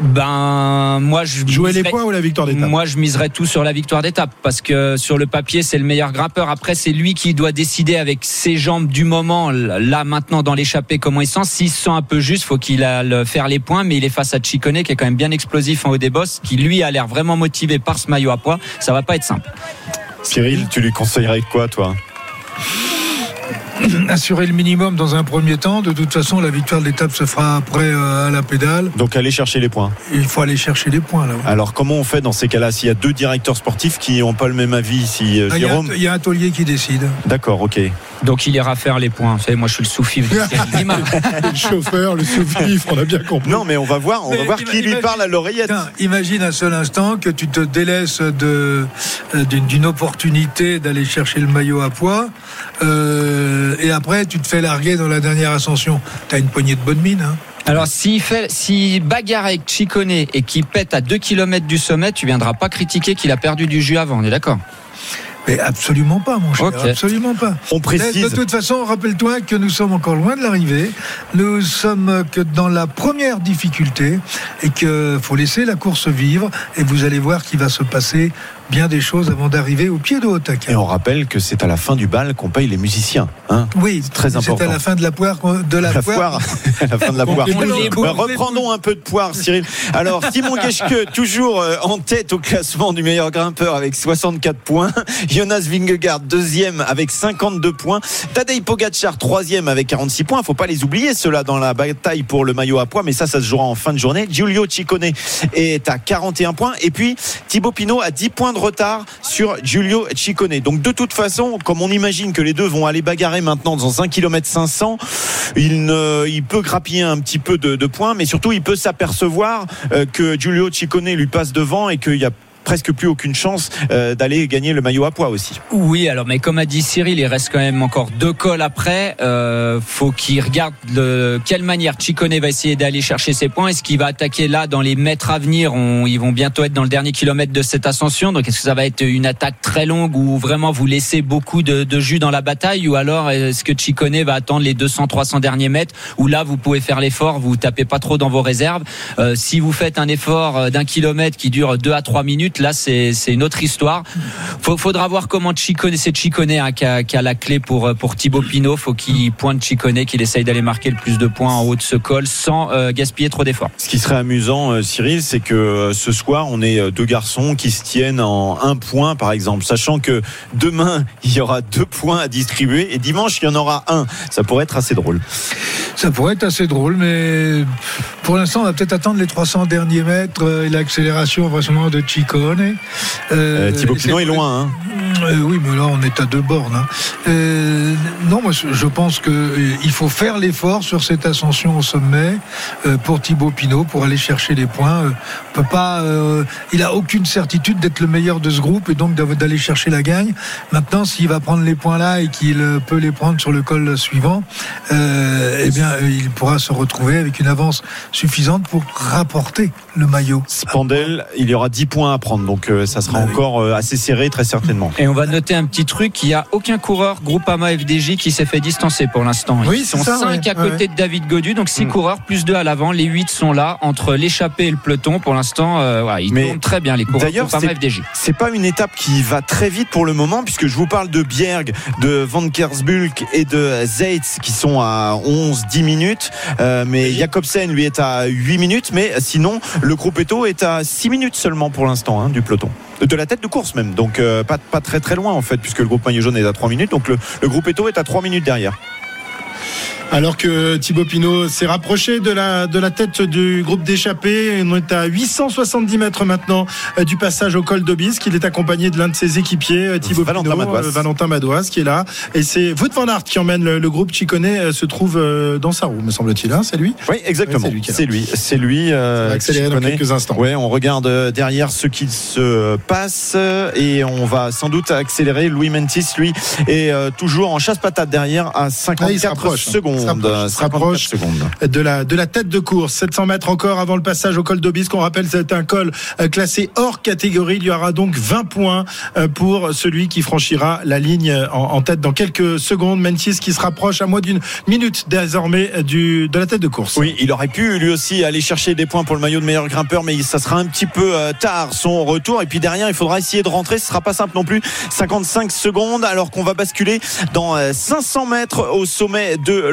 Ben moi je jouer les points ou la victoire d'étape. Moi je miserais tout sur la victoire d'étape parce que sur le papier c'est le meilleur grimpeur. Après c'est lui qui doit décider avec ses jambes du moment là maintenant dans l'échappée comment il sent. S'il se sent un peu juste, faut qu'il aille faire les points. Mais il est face à Chicone qui est quand même bien explosif en haut des bosses, qui lui a l'air vraiment motivé par ce maillot à poids. Ça va pas être simple. Cyril, tu lui conseillerais quoi toi? assurer le minimum dans un premier temps. De toute façon, la victoire de l'étape se fera après euh, à la pédale. Donc aller chercher les points. Il faut aller chercher les points là. Alors comment on fait dans ces cas-là s'il y a deux directeurs sportifs qui n'ont pas le même avis si euh, Ah, Il y, a- Jérôme il y a un taulier qui décide. D'accord, ok. Donc il ira faire les points. Vous savez, moi je suis le Guimard. Le chauffeur, le souffle, on a bien compris. Non, mais on va voir, on va voir qui lui parle à l'oreillette. Imagine un seul instant que tu te délaisses de, euh, d'une, d'une opportunité d'aller chercher le maillot à poids euh, et après tu te fais larguer dans la dernière ascension. T'as une poignée de bonne mine. Hein. Alors s'il fait, s'il bagarre avec Chicone et qu'il pète à 2 km du sommet, tu viendras pas critiquer qu'il a perdu du jus avant. On est d'accord? Mais absolument pas, mon cher. Absolument pas. On Mais précise. De toute façon, rappelle-toi que nous sommes encore loin de l'arrivée. Nous sommes que dans la première difficulté et qu'il faut laisser la course vivre. Et vous allez voir qu'il va se passer bien des choses avant d'arriver au pied de Hautac. Et on rappelle que c'est à la fin du bal qu'on paye les musiciens. Hein Oui, très important. C'est à la fin de la poire, de la, à la fin de la poire. Bah, reprendons un peu de poire, Cyril. Alors, Simon Geschke, toujours euh, en tête au classement du meilleur grimpeur avec 64 points. Jonas Vingegaard, deuxième avec 52 points. Tadej Pogacar, troisième avec 46 points. Faut pas les oublier, ceux-là, dans la bataille pour le maillot à poids. Mais ça, ça se jouera en fin de journée. Giulio Ciccone est à 41 points. Et puis, Thibaut Pinot a 10 points de retard sur Giulio Ciccone. Donc, de toute façon, comme on imagine que les deux vont aller bagarrer maintenant dans 1 km 500, il, peut grappiller un petit peu de, de points, mais surtout il peut s'apercevoir euh, que Giulio Ciccone lui passe devant et qu'il y a presque plus aucune chance euh, d'aller gagner le maillot à poids aussi. Oui, alors mais comme a dit Cyril, il reste quand même encore deux cols après. Euh, faut qu'il regarde de quelle manière Chicone va essayer d'aller chercher ses points. Est-ce qu'il va attaquer là dans les mètres à venir? On- Ils vont bientôt être dans le dernier kilomètre de cette ascension. Donc est-ce que ça va être une attaque très longue ou vraiment vous laissez beaucoup de, jus dans la bataille? Ou alors est-ce que Chicone va attendre les 200-300 derniers mètres où là vous pouvez faire l'effort, vous tapez pas trop dans vos réserves? Euh, si vous faites un effort euh, d'un kilomètre qui dure 2 à 3 minutes, là c'est c'est une autre histoire. Faut, faudra voir comment Chicone, c'est Chicone hein, qui, a, qui a la clé pour euh, pour Thibaut Pinot. Faut qu'il pointe Chicone, qu'il essaye d'aller marquer le plus de points en haut de ce col sans euh, gaspiller trop d'efforts. Ce qui serait amusant, euh, Cyril, c'est que euh, ce soir, on est deux garçons qui se tiennent en un point, par exemple, sachant que demain, il y aura deux points à distribuer et dimanche, il y en aura un. Ça pourrait être assez drôle. Ça pourrait être assez drôle, mais pour l'instant, on va peut-être attendre les 300 derniers mètres et l'accélération vraisemblablement de Ciccone. Euh, Thibaut Pinot est loin. Hein. Euh, oui, mais là, on est à deux bornes. hein. Euh, non, moi, je pense qu'il faut faire l'effort sur cette ascension au sommet euh, pour Thibaut Pinot pour aller chercher les points. Euh, on peut pas, euh, il a aucune certitude d'être le meilleur de ce groupe et donc d'aller chercher la gagne. Maintenant, s'il va prendre les points là et qu'il euh, peut les prendre sur le col suivant, euh, eh bien, euh, il pourra se retrouver avec une avance suffisante pour rapporter le maillot. Spandel, il y aura 10 points à prendre, donc euh, ça sera encore euh, assez serré, très certainement. Et on va noter un petit truc, il n'y a aucun coureur Groupama FDJ qui s'est fait distancer pour l'instant. Oui, Ils c'est sont ça, 5 ouais. à côté de David Godu, donc 6 Mm. coureurs, plus 2 à l'avant. Les 8 sont là, entre l'échappée et le peloton. Pour l'instant, euh, voilà, ils Mais tournent très bien, les coureurs d'ailleurs, Groupama c'est- FDJ. C'est pas une étape qui va très vite pour le moment, puisque je vous parle de Bjerg, de Van Kersbulk et de Zeitz qui sont à 11-10 minutes. Euh, mais Jacobsen, lui, est à 8 minutes. Mais sinon, le groupe Eto est à 6 minutes seulement pour l'instant hein, du peloton. De la tête de course même. Donc euh, pas, pas très très loin en fait, puisque le groupe Maillot Jaune est à 3 minutes. Donc le, le groupe Eto est à 3 minutes derrière. Alors que Thibaut Pinot s'est rapproché de la, de la tête du groupe d'échappés. On est à 870 mètres maintenant euh, du passage au col d'Obisque. Il est accompagné de l'un de ses équipiers, euh, Thibaut Valentin Pinot, Madouas. euh, Valentin Madouas, qui est là. Et c'est Wout van Aert qui emmène le, le groupe Chicone, se trouve dans sa roue, me semble-t-il. hein, c'est lui? Oui, exactement. C'est lui c'est lui. Euh, qui dans quelques instants. Ouais, on regarde derrière ce qui se passe et on va sans doute accélérer. Louis Mentis, lui, est toujours en chasse-patate derrière à Ah, il 54 se rapproche, hein. Secondes. Il se rapproche, il se 54 rapproche. secondes. de la, de la tête de course. 700 mètres encore avant le passage au col d'Obisque. On rappelle, c'est un col euh, classé hors catégorie. Il y aura donc 20 points euh, pour celui qui franchira la ligne en, en tête dans quelques secondes. Mentis qui se rapproche à moins d'une minute désormais euh, du, de la tête de course. Oui, il aurait pu lui aussi aller chercher des points pour le maillot de meilleur grimpeur, mais ça sera un petit peu euh, tard son retour. Et puis derrière, il faudra essayer de rentrer. Ce sera pas simple non plus. 55 secondes, alors qu'on va basculer dans euh, 500 mètres au sommet de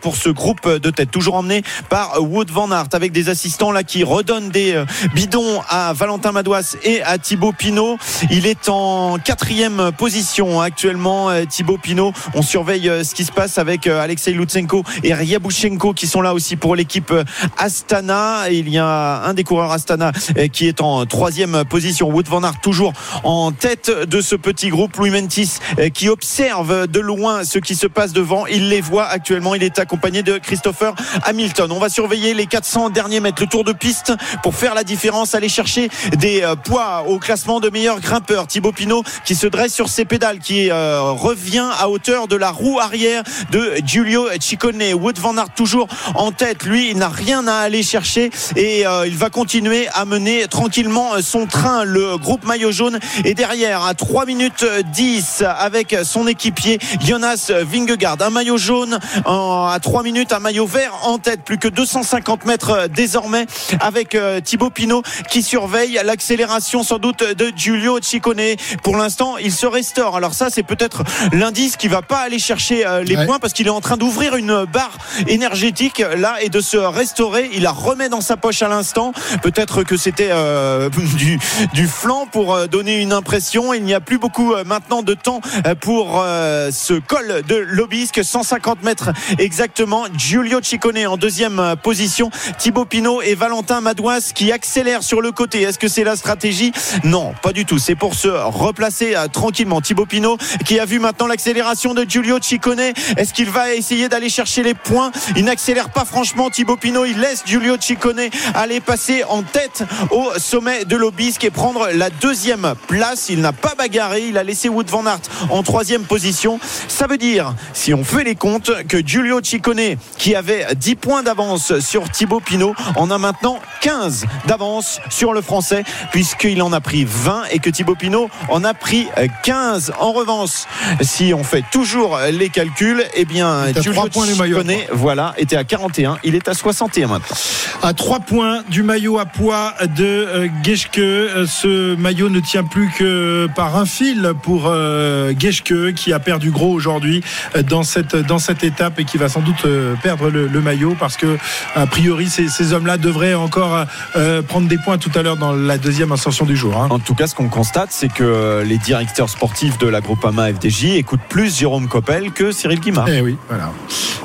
Pour ce groupe de tête. Toujours emmené par Wood Van Aert avec des assistants là qui redonnent des euh, bidons à Valentin Madouas et à Thibaut Pinot. Il est en quatrième position actuellement. euh, Thibaut Pinot, on surveille euh, ce qui se passe avec Alexei Lutsenko et Ryabushenko qui sont là aussi pour l'équipe Astana. Il y a un des coureurs Astana qui est en troisième position. Wood Van Aert toujours en tête de ce petit groupe. Louis Mentis qui observe de loin ce qui se passe devant. Il les voit actuellement. Il est accompagné de Christopher Hamilton. On va surveiller les 400 derniers mètres, le tour de piste pour faire la différence, aller chercher des euh, poids au classement de meilleur grimpeur. Thibaut Pinot qui se dresse sur ses pédales, qui euh, revient à hauteur de la roue arrière de Giulio Ciccone. Wood Van Aert toujours en tête. Lui, il n'a rien à aller chercher et euh, il va continuer à mener tranquillement son train. Le groupe maillot jaune est derrière à 3 minutes 10 avec son équipier Jonas Vingegaard. Un maillot jaune en- à 3 minutes, un maillot vert en tête. Plus que 250 mètres euh, désormais avec euh, Thibaut Pinot qui surveille l'accélération sans doute de Giulio Ciccone. Pour l'instant, il se restaure. Alors ça, c'est peut-être l'indice qui va pas aller chercher euh, les Ouais. points parce qu'il est en train d'ouvrir une barre énergétique là et de se restaurer. Il la remet dans sa poche à l'instant. Peut-être que c'était euh, du, du flanc pour donner une impression. Il n'y a plus beaucoup maintenant de temps pour euh, ce col de l'Obisque. 150 mètres exactement. Giulio Ciccone en deuxième euh, position. Thibaut Pinot et Valentin Madouas qui accélèrent sur le côté. Est-ce que c'est la stratégie? Non, pas du tout. C'est pour se replacer euh, tranquillement. Thibaut Pinot qui a vu maintenant l'accélération de Giulio Ciccone. Est-ce qu'il va essayer d'aller chercher les points? Il n'accélère pas franchement Thibaut Pinot. Il laisse Giulio Ciccone aller passer en tête au sommet de l'Obisque et prendre la deuxième place. Il n'a pas bagarré. Il a laissé Wood Van Aert en troisième position. Ça veut dire, si on fait les comptes, que Giulio Ciccone, qui avait 10 points d'avance sur Thibaut Pinot, en a maintenant 15 d'avance sur le Français, puisqu'il en a pris 20 et que Thibaut Pinot en a pris 15. En revanche, si on fait toujours les calculs, eh bien, Giulio. Ciccone, voilà, était à 41. Il est à 61 maintenant. À 3 points du maillot à poids de euh, Geschke. Euh, Ce maillot ne tient plus que par un fil pour euh, Geschke qui a perdu gros aujourd'hui dans cette, dans cette étape et qui va sans doute euh, perdre le, le maillot parce que a priori ces, ces hommes-là devraient encore euh, prendre des points tout à l'heure dans la deuxième ascension du jour. hein. En tout cas, ce qu'on constate, c'est que les directeurs sportifs de la Groupama FDJ écoutent plus Jérôme Coppel que Cyril Guimard. Eh oui, voilà.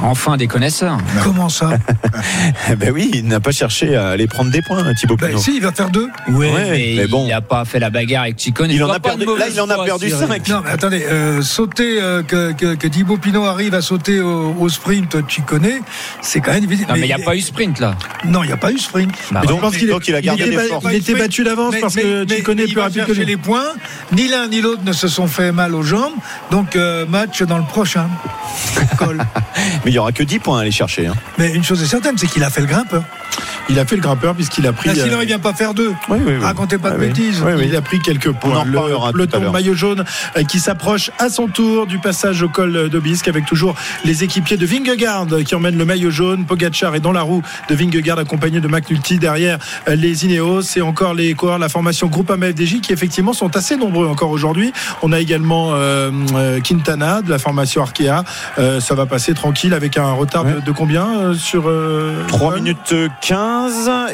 Enfin des connaisseurs. Comment ça? Ben oui, il n'a pas cherché à aller prendre des points, Thibaut Ben Pinot. si, il va faire deux. Oui, Ouais, mais, mais bon. il n'a pas fait la bagarre avec Chicone. Il Je en a perdu. Là, il en a perdu foi, 5. Non, mais attendez, euh, sauter, euh, que, que, que Thibaut Pinot arrive à sauter au, au sprint Chicone, c'est quand même difficile. Non, mais il n'y a pas eu sprint là. Non, il n'y a pas eu sprint. Bah, donc, donc, il a gardé était, des ba- forces. il était battu d'avance Mais- parce mais- que est il plus rapide que lui. les points. Ni l'un ni l'autre ne se sont fait mal aux jambes. Donc, euh, match dans le prochain. Mais il n'y aura que 10 points à aller chercher. hein. Mais une chose est certaine, c'est qu'il a fait le grimpeur. Il a fait le grimpeur puisqu'il a pris. Là, sinon, euh, il vient pas faire deux. Oui, oui, oui. Racontez pas de Ah oui. bêtises. Oui, oui. Il a pris quelques points. le peloton l'heure. maillot jaune euh, qui s'approche à son tour du passage au col d'Obisque avec toujours les équipiers de Vingegaard qui emmènent le maillot jaune. Pogacar est dans la roue de Vingegaard accompagné de McNulty derrière euh, les Ineos et encore les coureurs de la formation Groupama FDJ qui effectivement sont assez nombreux encore aujourd'hui. On a également euh, Quintana de la formation Arkea. Euh, ça va passer tranquille avec un retard de, Ouais. de combien euh, sur euh, 3 col minutes 15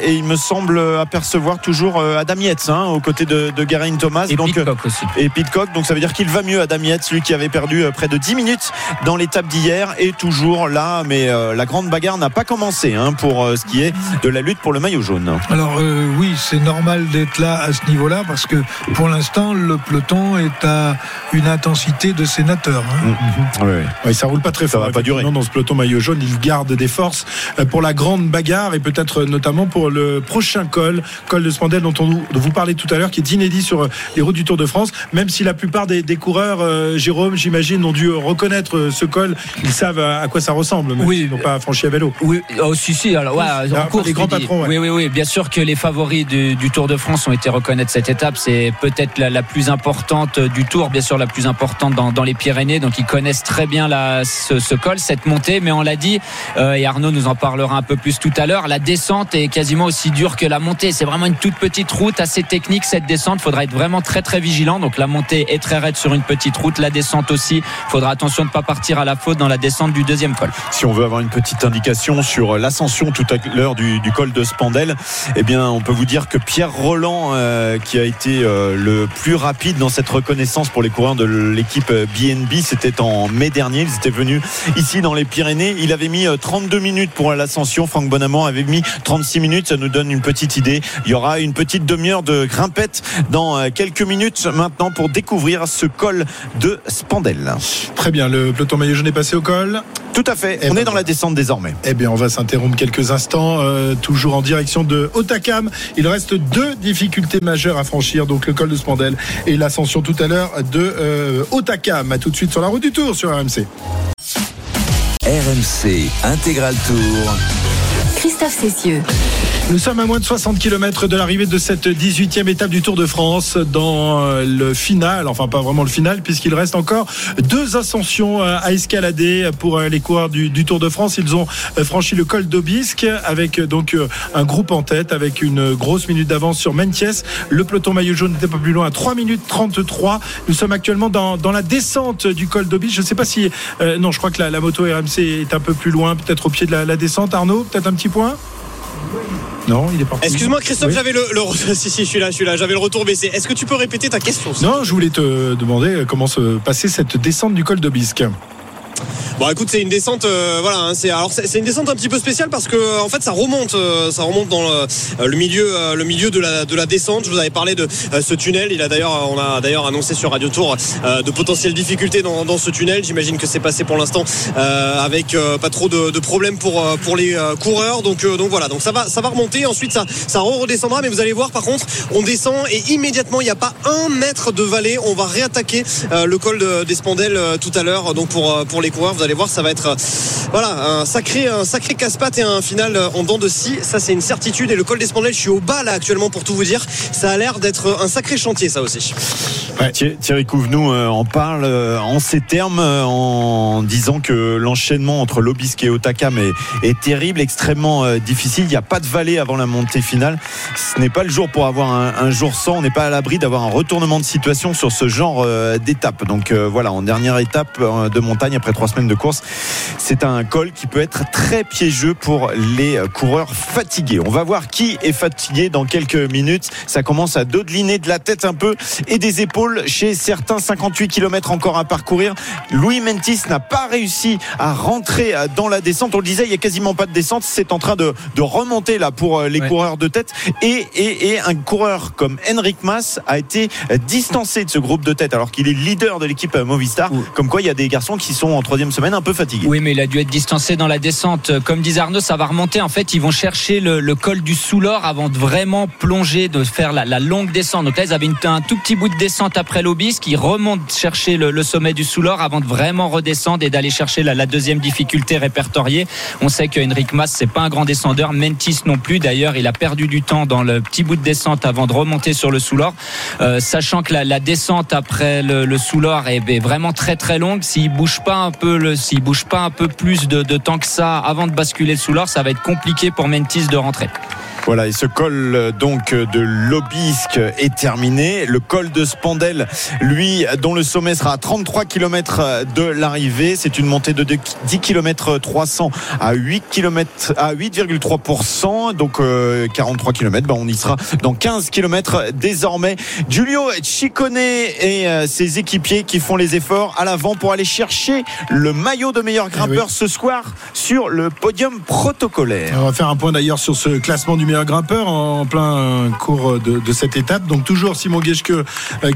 et il me semble apercevoir toujours euh, Adam Yates hein, aux côtés de, de Geraint Thomas. Et donc, euh, Pitcock aussi. et Pitcock. Donc ça veut dire qu'il va mieux, Adam Yates, lui qui avait perdu euh, près de 10 minutes dans l'étape d'hier, est toujours là. Mais euh, la grande bagarre n'a pas commencé hein, pour euh, ce qui est de la lutte pour le maillot jaune. Alors euh, oui, c'est normal d'être là à ce niveau-là parce que pour l'instant, le peloton est à une intensité de sénateur. hein. Oui, Oui, ça roule pas très Ça fort. va pas durer. Dans ce peloton maillot jaune, il garde des forces euh, pour la grande bagarre et peut-être euh, notamment pour le prochain col, col de Spandel dont on vous- dont vous parlez tout à l'heure, qui est inédit sur euh, les routes du Tour de France. Même si la plupart des, des coureurs, euh, Jérôme, j'imagine, ont dû reconnaître euh, ce col, ils savent à, à quoi ça ressemble, même Oui, s'ils n'ont pas franchi à vélo. Oui, oh, si, si, alors, ouais, en Ah, course, les grands patrons, ouais. Oui, oui, oui, bien sûr que les favoris du, du Tour de France ont été reconnaître cette étape. C'est peut-être la, la plus importante du Tour, bien sûr, la plus importante dans, dans les Pyrénées. Donc, ils connaissent très bien la, ce, ce col, cette montée. Mais on l'a dit, euh, et Arnaud nous en parlera un peu plus tout à l'heure, la descente est quasiment aussi dure que la montée. C'est vraiment une toute petite route assez technique cette descente. Faudra être vraiment très très vigilant. Donc la montée est très raide sur une petite route, la descente aussi. Faudra attention de ne pas partir à la faute dans la descente du deuxième col. Si on veut avoir une petite indication sur l'ascension tout à l'heure du, col de Spandel, eh bien on peut vous dire que Pierre Roland, euh, qui a été euh, le plus rapide dans cette reconnaissance pour les coureurs de l'équipe BNB, c'était en mai dernier. Ils étaient venus ici dans les Pyrénées. Il avait mis 32 minutes pour l'ascension. Franck Bonamour avait mis 36 minutes. Ça nous donne une petite idée. Il y aura une petite demi-heure de grimpette dans quelques minutes maintenant pour découvrir ce col de Spandel. Très bien. Le peloton maillot jaune est passé au col. Tout à fait. on est dans la descente désormais. Eh bien, on va s'interrompre quelques instants, euh, toujours en direction de Otakam. Il reste deux difficultés majeures à franchir, donc le col de Spandel et l'ascension tout à l'heure de euh, Otakam. À tout de suite sur la route du Tour sur RMC. RMC Intégral Tour. Christophe Cessieux. Nous sommes à moins de 60 km de l'arrivée de cette 18e étape du Tour de France dans euh, le final, enfin pas vraiment le final, puisqu'il reste encore deux ascensions euh, à escalader pour euh, les coureurs du, Tour de France. Ils ont franchi le col d'Aubisque avec donc un groupe en tête, avec une grosse minute d'avance sur Mentiès. Le peloton maillot jaune n'était pas plus loin à 3 minutes 33. Nous sommes actuellement dans, la descente du col d'Aubisque. Je ne sais pas si... non, je crois que la, moto RMC est un peu plus loin, peut-être au pied de la descente. Arnaud, peut-être un petit point? Non, il est parti. Excuse-moi Christophe, j'avais le, si si, je suis là, je suis là, j'avais le retour baissé. Est-ce que tu peux répéter ta question Non, je voulais te demander comment se passait cette descente du col d'Obisque. Bon, écoute, c'est une descente, euh, voilà. Hein, c'est alors c'est une descente un petit peu spéciale parce que en fait, ça remonte, euh, ça remonte dans le, le milieu, euh, le milieu de la de la descente. Je vous avais parlé de ce tunnel. Il a d'ailleurs, on a d'ailleurs annoncé sur Radio Tour de potentielles difficultés dans, dans ce tunnel. J'imagine que c'est passé pour l'instant avec pas trop de, de, problèmes pour pour les coureurs. Donc donc voilà. Donc ça va ça va remonter. Ensuite, ça ça redescendra. Mais vous allez voir, par contre, on descend et immédiatement, il n'y a pas un mètre de vallée. On va réattaquer le col de, des Spandelles tout à l'heure. Donc pour pour les coureurs, voir, ça va être voilà un sacré un sacré casse-patte et un final en dents de scie. Ça c'est une certitude. Et le col d'Espandel, je suis au bas là actuellement pour tout vous dire. Ça a l'air d'être un sacré chantier, ça aussi. Thierry Couvenou euh, en parle euh, en ces termes euh, en disant que l'enchaînement entre Lobisque et Otakam est, est terrible, extrêmement difficile. Il n'y a pas de vallée avant la montée finale. Ce n'est pas le jour pour avoir un, un jour sans. On n'est pas à l'abri d'avoir un retournement de situation sur ce genre d'étape. Donc voilà, en dernière étape de montagne après trois semaines de course, c'est un col qui peut être très piégeux pour les coureurs fatigués. On va voir qui est fatigué dans quelques minutes. Ça commence à dodeliner de la tête un peu et des épaules chez certains 58 km encore à parcourir. Louis Mentis n'a pas réussi à rentrer dans la descente. On le disait, il n'y a quasiment pas de descente. C'est en train de, remonter là pour euh, les coureurs de tête. Et, et, un coureur comme Henrik Mas a été distancé de ce groupe de tête alors qu'il est leader de l'équipe Movistar. Comme quoi, il y a des garçons qui sont en troisième semaine un peu fatigués. Oui, mais il a dû être distancé dans la descente. Comme disait Arnaud, ça va remonter. En fait, ils vont chercher le, col du Soulor avant de vraiment plonger, de faire la, longue descente. Donc là, ils avaient un tout petit bout de descente après l'Obis qui remonte chercher le, sommet du Soulor avant de vraiment redescendre et d'aller chercher la, deuxième difficulté répertoriée. On sait que Henrik Mas c'est pas un grand descendeur, Mentis non plus. D'ailleurs, il a perdu du temps dans le petit bout de descente avant de remonter sur le Soulor, euh, sachant que la, descente après le, le Soulor est, vraiment très très longue. S'il bouge pas un peu, s'il bouge pas un peu plus de, de temps que ça avant de basculer le Soulor, ça va être compliqué pour Mentis de rentrer. Voilà, et ce col donc de l'Obisque est terminé. Le col de Spandel, lui, dont le sommet sera à 33 km de l'arrivée. C'est une montée de 10 km 300 à 8 km à 8,3%. Donc 43 km, ben on y sera dans 15 km désormais. Giulio Ciccone et euh, ses équipiers qui font les efforts à l'avant pour aller chercher le maillot de meilleur grimpeur eh ce soir sur le podium protocolaire. On va faire un point d'ailleurs sur ce classement du meilleur grimpeur en plein cours de, cette étape. Donc toujours Simon Geschke euh,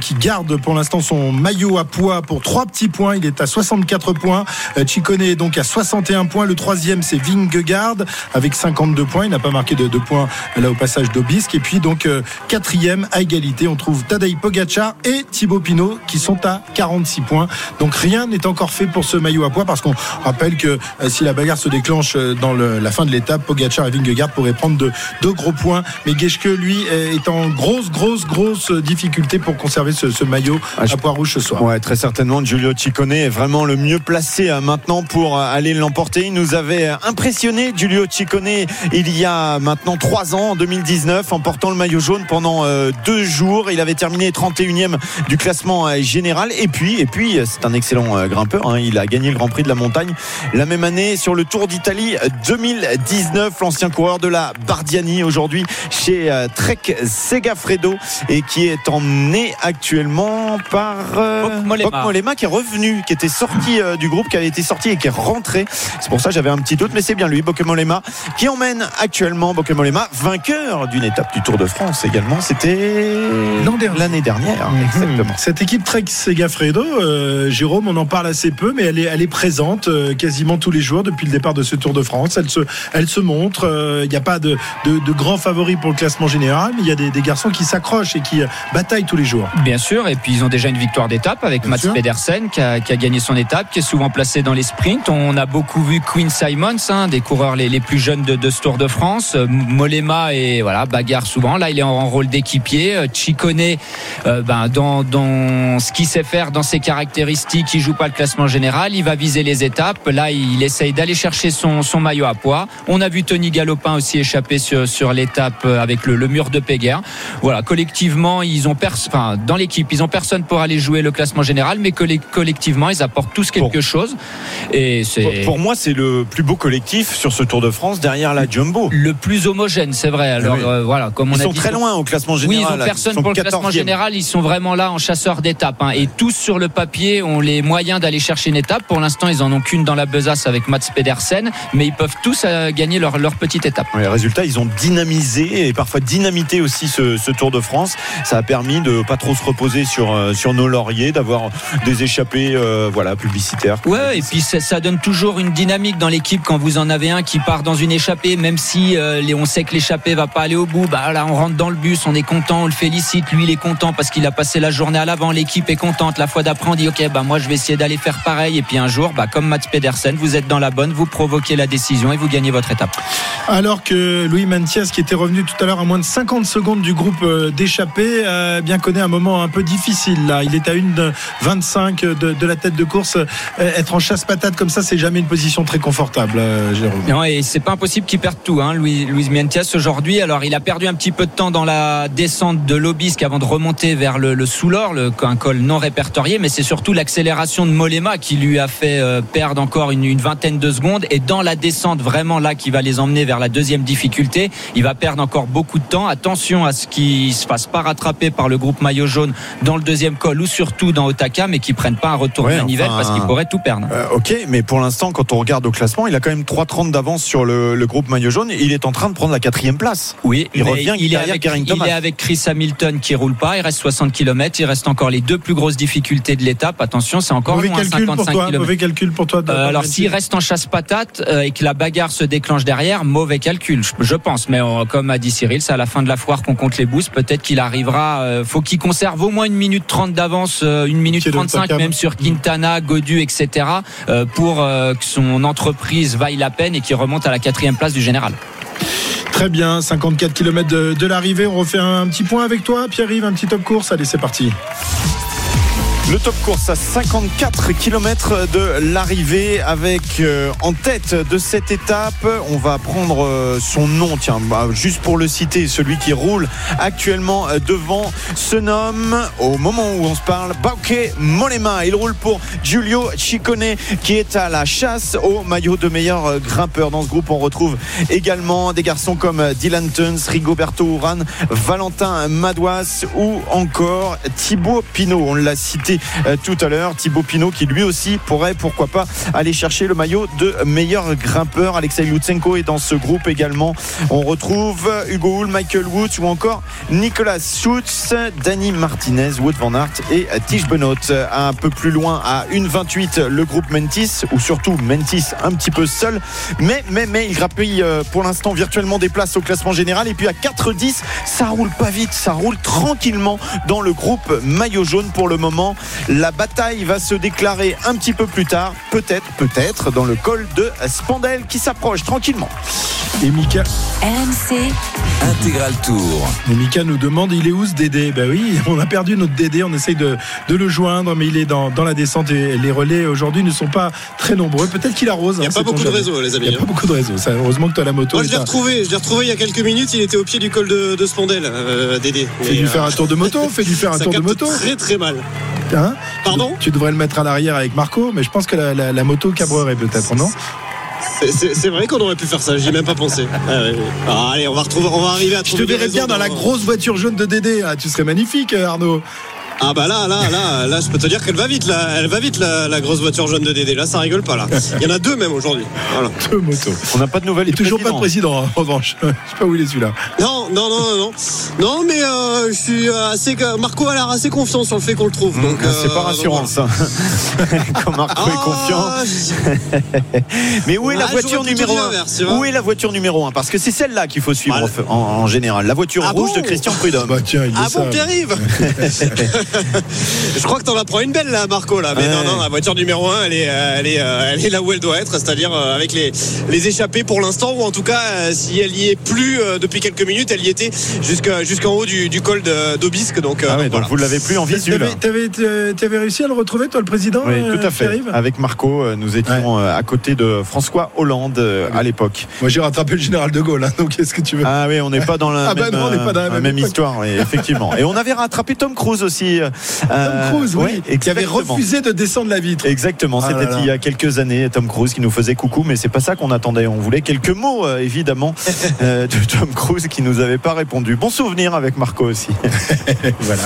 qui garde pour l'instant son maillot à poids pour trois petits points. Il est à 64 points. Euh, Chicone est donc à 61 points. Le troisième c'est Vingegaard avec 52 points. Il n'a pas marqué de, points là au passage d'Obisque. Et puis donc euh, quatrième à égalité, on trouve Tadej Pogacar et Thibaut Pinot qui sont à 46 points. Donc rien n'est encore fait pour ce maillot à poids parce qu'on rappelle que si la bagarre se déclenche dans la fin de l'étape, Pogacar et Vingegaard pourraient prendre de, deux gros points. Mais Geschke, lui, est en grosse, grosse, grosse difficulté pour conserver ce, ce maillot Ah, je- à poids rouge ce soir. Ouais, très certainement. Giulio Ciccone est vraiment le mieux placé euh, maintenant pour euh, aller l'emporter. Il nous avait euh, impressionné, Giulio Ciccone, il y a maintenant trois ans, en 2019, en portant le maillot jaune pendant deux jours. Il avait terminé 31e du classement général. Et puis, et puis, c'est un excellent grimpeur. hein. Il a gagné le Grand Prix de la montagne la même année sur le Tour d'Italie euh, 2019. L'ancien coureur de la Bardiani aujourd'hui chez euh, Trek Segafredo et qui est emmené actuellement par euh, Mollema qui est revenu, qui était sorti euh, du groupe, qui avait été sorti et qui est rentré. C'est pour ça que j'avais un petit doute, mais c'est bien lui, Bokemolema, qui emmène actuellement Bokemolema, vainqueur d'une étape du Tour de France également. C'était l'année dernière, Mhm. exactement. Cette équipe Trek Segafredo, euh, Jérôme, on en parle assez peu, mais elle est, elle est présente euh, quasiment tous les jours depuis le départ de ce Tour de France. Elle se, elle se montre. euh, Il n'y a pas de, de, de grands favoris pour le classement général, mais il y a des, des garçons qui s'accrochent et qui euh, bataillent tous les jours. Bien sûr, et puis ils ont déjà une victoire d'étape avec Bien Mats sûr. Pedersen qui a, qui a gagné son étape, qui est souvent placé dans les sprints. On a beaucoup vu Quinn Simons, hein, des coureurs les, les plus jeunes de, de ce Tour de France. Euh, Molema et voilà bagarre souvent. Là, il est en, en rôle d'équipier. Euh, Chicone, euh, ben, dans, dans ce qu'il sait faire, dans ses caractéristiques, il joue pas le classement général. Il va viser les étapes. Là, il essaye d'aller chercher son, son maillot à poids. On a vu Tony Galopin aussi échapper sur, sur l'étape euh, avec le, le mur de Péguerre. Voilà, collectivement, ils ont enfin, dans l'équipe, ils ont personne pour aller jouer le classement général, mais colle- collectivement, ils apportent tous quelque chose. Et Pour, c'est pour moi, c'est le plus beau collectif sur ce Tour de France derrière la Jumbo. le plus homogène, c'est vrai. Alors Oui. euh, voilà, comme on Ils a sont dit, très loin au classement général. Oui, ils ont personne pour le classement 14e. général. Ils sont vraiment là en chasseur d'étapes. hein. Et tous sur le papier ont les moyens d'aller chercher une étape. Pour l'instant, ils en ont qu'une dans la besace avec Mats Pedersen, mais ils peuvent tous euh, gagner leur, leur petite étape. Ouais, résultat, ils ont dynamisé et parfois dynamité aussi ce, ce Tour de France. Ça a permis de pas trop se reposer sur, euh, sur nos lauriers, d'avoir des échappées euh, voilà, publicitaires. Ouais, et puis ça, ça donne toujours une dynamique dans l'équipe quand vous en avez un qui part dans une échappée, même si euh, on sait que l'échappée va pas aller au bout. Bah là, on rentre dans le bus, on est content, on le félicite. Lui, il est content parce qu'il a passé la journée à l'avant. L'équipe est contente. La fois d'après, on dit ok, bah moi je vais essayer d'aller faire pareil. Et puis un jour, bah comme Mats Pedersen, vous êtes dans la bonne, vous provoquez la décision et vous gagnez votre étape. Alors que Louis Mantias, qui était revenu tout à l'heure à moins de 50 secondes du groupe euh, d'échappée, euh, bien connaît un moment un peu difficile là. Il est à une de 25 de, la tête de course. Euh, être en chasse-patate comme ça, c'est jamais une position très confortable, euh, Jérôme. Non, et c'est pas impossible qu'il perde tout, hein, Louis, Louis Mientias aujourd'hui. Alors, il a perdu un petit peu de temps dans la descente de l'Obisque avant de remonter vers le, le Soulor, un col non répertorié, mais c'est surtout l'accélération de Molema qui lui a fait perdre encore une vingtaine de secondes. Et dans la descente, vraiment là, qui va les emmener vers la deuxième difficulté, il va perdre encore beaucoup de temps. Attention à ce qu'il se fasse pas rattraper par le groupe maillot jaune dans le deuxième col ou surtout dans Otaka, mais qui prennent pas un retour Ouais, manivelle enfin, parce qu'il pourrait tout perdre. Euh, ok, mais pour l'instant, quand on regarde au classement, il a quand même 3,30 d'avance sur le, le groupe maillot jaune. Il est en train de prendre la quatrième place. Oui, Il revient il est, avec, Geraint il Thomas. est avec Chris Hamilton qui roule pas. Il reste 60 km. Il reste encore les deux plus grosses difficultés de l'étape. Attention, c'est encore Mauvais loin, calcul pour 55 toi. km. Mauvais calcul pour toi. Euh, alors s'il reste en chasse-patate euh, et que la bagarre se déclenche derrière, mauvais calcul, je, je pense. Mais comme a dit Cyril, c'est à la fin de la foire qu'on compte les boosts. Peut-être qu'il arrivera. euh, faut qu'il conserve au moins une minute 30 d'avance, euh, une minute Qui est de 35 Takam. même sur Quintana, Godu, etc. euh, pour euh, que son entreprise vaille la peine et qu'il remonte à la quatrième place du général. Très bien, 54 km de, de l'arrivée. On refait un, petit point avec toi, Pierre-Yves, un petit top course. Allez, c'est parti. Le top course à 54 km de l'arrivée avec euh, en tête de cette étape, on va prendre euh, son nom, tiens, bah, juste pour le citer, celui qui roule actuellement euh, devant se nomme, au moment où on se parle, Bauke Molema. Il roule pour Giulio Ciccone qui est à la chasse au maillot de meilleur grimpeur. Dans ce groupe, on retrouve également des garçons comme Dylan Tuns, Rigoberto Urán, Valentin Madouas ou encore Thibaut Pinot. On l'a cité euh, tout à l'heure. Thibaut Pinot qui lui aussi pourrait, pourquoi pas, aller chercher le maillot de meilleur grimpeur. Alexei Lutsenko est dans ce groupe également. On retrouve Hugo Hull, Michael Woods ou encore Nicolas Schutz, Danny Martinez, Wood Van Aert et Tige Benoît. Un peu plus loin à 1,28 le groupe Mentis ou surtout Mentis un petit peu seul. Mais, mais, mais il grappille euh, pour l'instant virtuellement des places au classement général. Et puis à 4,10, ça roule pas vite, ça roule tranquillement dans le groupe maillot jaune pour le moment. La bataille va se déclarer un petit peu plus tard, peut-être, peut-être, dans le col de Spandel qui s'approche tranquillement. Et Mika, RMC, Intégral Tour. et Mika nous demande il est où ce Dédé? Ben oui, on a perdu notre Dédé, on essaye de, de le joindre, mais il est dans, dans la descente et les relais aujourd'hui ne sont pas très nombreux. Peut-être qu'il arrose. Il n'y a hein, pas sait-on beaucoup de réseaux, les Il amis. n'y a pas beaucoup de réseaux. Ça, heureusement que tu as la moto. Moi, je l'ai retrouvé. Je l'ai retrouvé il y a quelques minutes. Il était au pied du col de, de Spandel, euh, Dédé. Fais Mais, lui euh, faire un tour de moto, fais lui faire un ça tour de moto. très très mal. Hein Pardon Tu devrais le mettre à l'arrière avec Marco, mais je pense que la, la- la moto cabrerait peut-être, non C'est- vrai qu'on aurait pu faire ça. J'y ai même pas pensé. Ah, ouais, ouais. Ah, allez, on va retrouver, on va arriver à Je te verrais bien dans la grosse voiture jaune de Dédé. Ah, tu serais magnifique, Arnaud. Ah bah là, là, là, là, je peux te dire qu'elle va vite, là. Elle va vite, la, la grosse voiture jaune de Dédé. Là, ça rigole pas, là. Il y en a deux même aujourd'hui. Voilà. Deux motos. On n'a pas de nouvelles Et du toujours pas de président. président, en revanche. Je sais pas où il est celui-là. Non, non, non, non, non. Non, mais euh, je suis assez. Marco a l'air assez confiant sur le fait qu'on le trouve. Donc, Ah, C'est euh, pas rassurant donc ça. Quand Marco est confiant. Ah, je- Mais où est la Ah, voiture numéro dit 1 l'inverse, tu vois. Où est la voiture numéro 1 Parce que c'est celle-là qu'il faut suivre Voilà. en, en général. La voiture Ah rouge bon? De Christian Prudhomme. Bah tiens, il Ah ça. bon, Pierre-Yves Je crois que t'en apprends une belle là, Marco là. Mais Ouais. non, non, la voiture numéro 1 elle est, euh, elle est, euh, elle est là où elle doit être, c'est-à-dire euh, avec les, les échappées pour l'instant, ou en tout cas, si elle y est plus depuis quelques minutes, elle y était jusqu'à- jusqu'en haut du, du col de- d'Aubisque. Donc, euh, Ah ouais, donc donc voilà. vous l'avez plus en visu. T'avais, t'avais, t'avais réussi à le retrouver, toi, le président Oui, tout à fait. Avec Marco, nous étions à côté de François Hollande à l'époque. Moi, j'ai rattrapé le général de Gaulle, hein, donc qu'est-ce que tu veux? Ah oui, on n'est pas dans la Ah bah même, non, on n'est pas dans la même même époque. histoire, effectivement. Et on avait rattrapé Tom Cruise aussi. Euh, Tom Cruise, oui, qui avait refusé de descendre la vitre. Exactement, Ah c'était il y a quelques années, Tom Cruise qui nous faisait coucou, mais c'est pas ça qu'on attendait. On voulait quelques mots, euh, évidemment, euh, de Tom Cruise qui nous avait pas répondu. Bon souvenir avec Marco aussi. voilà.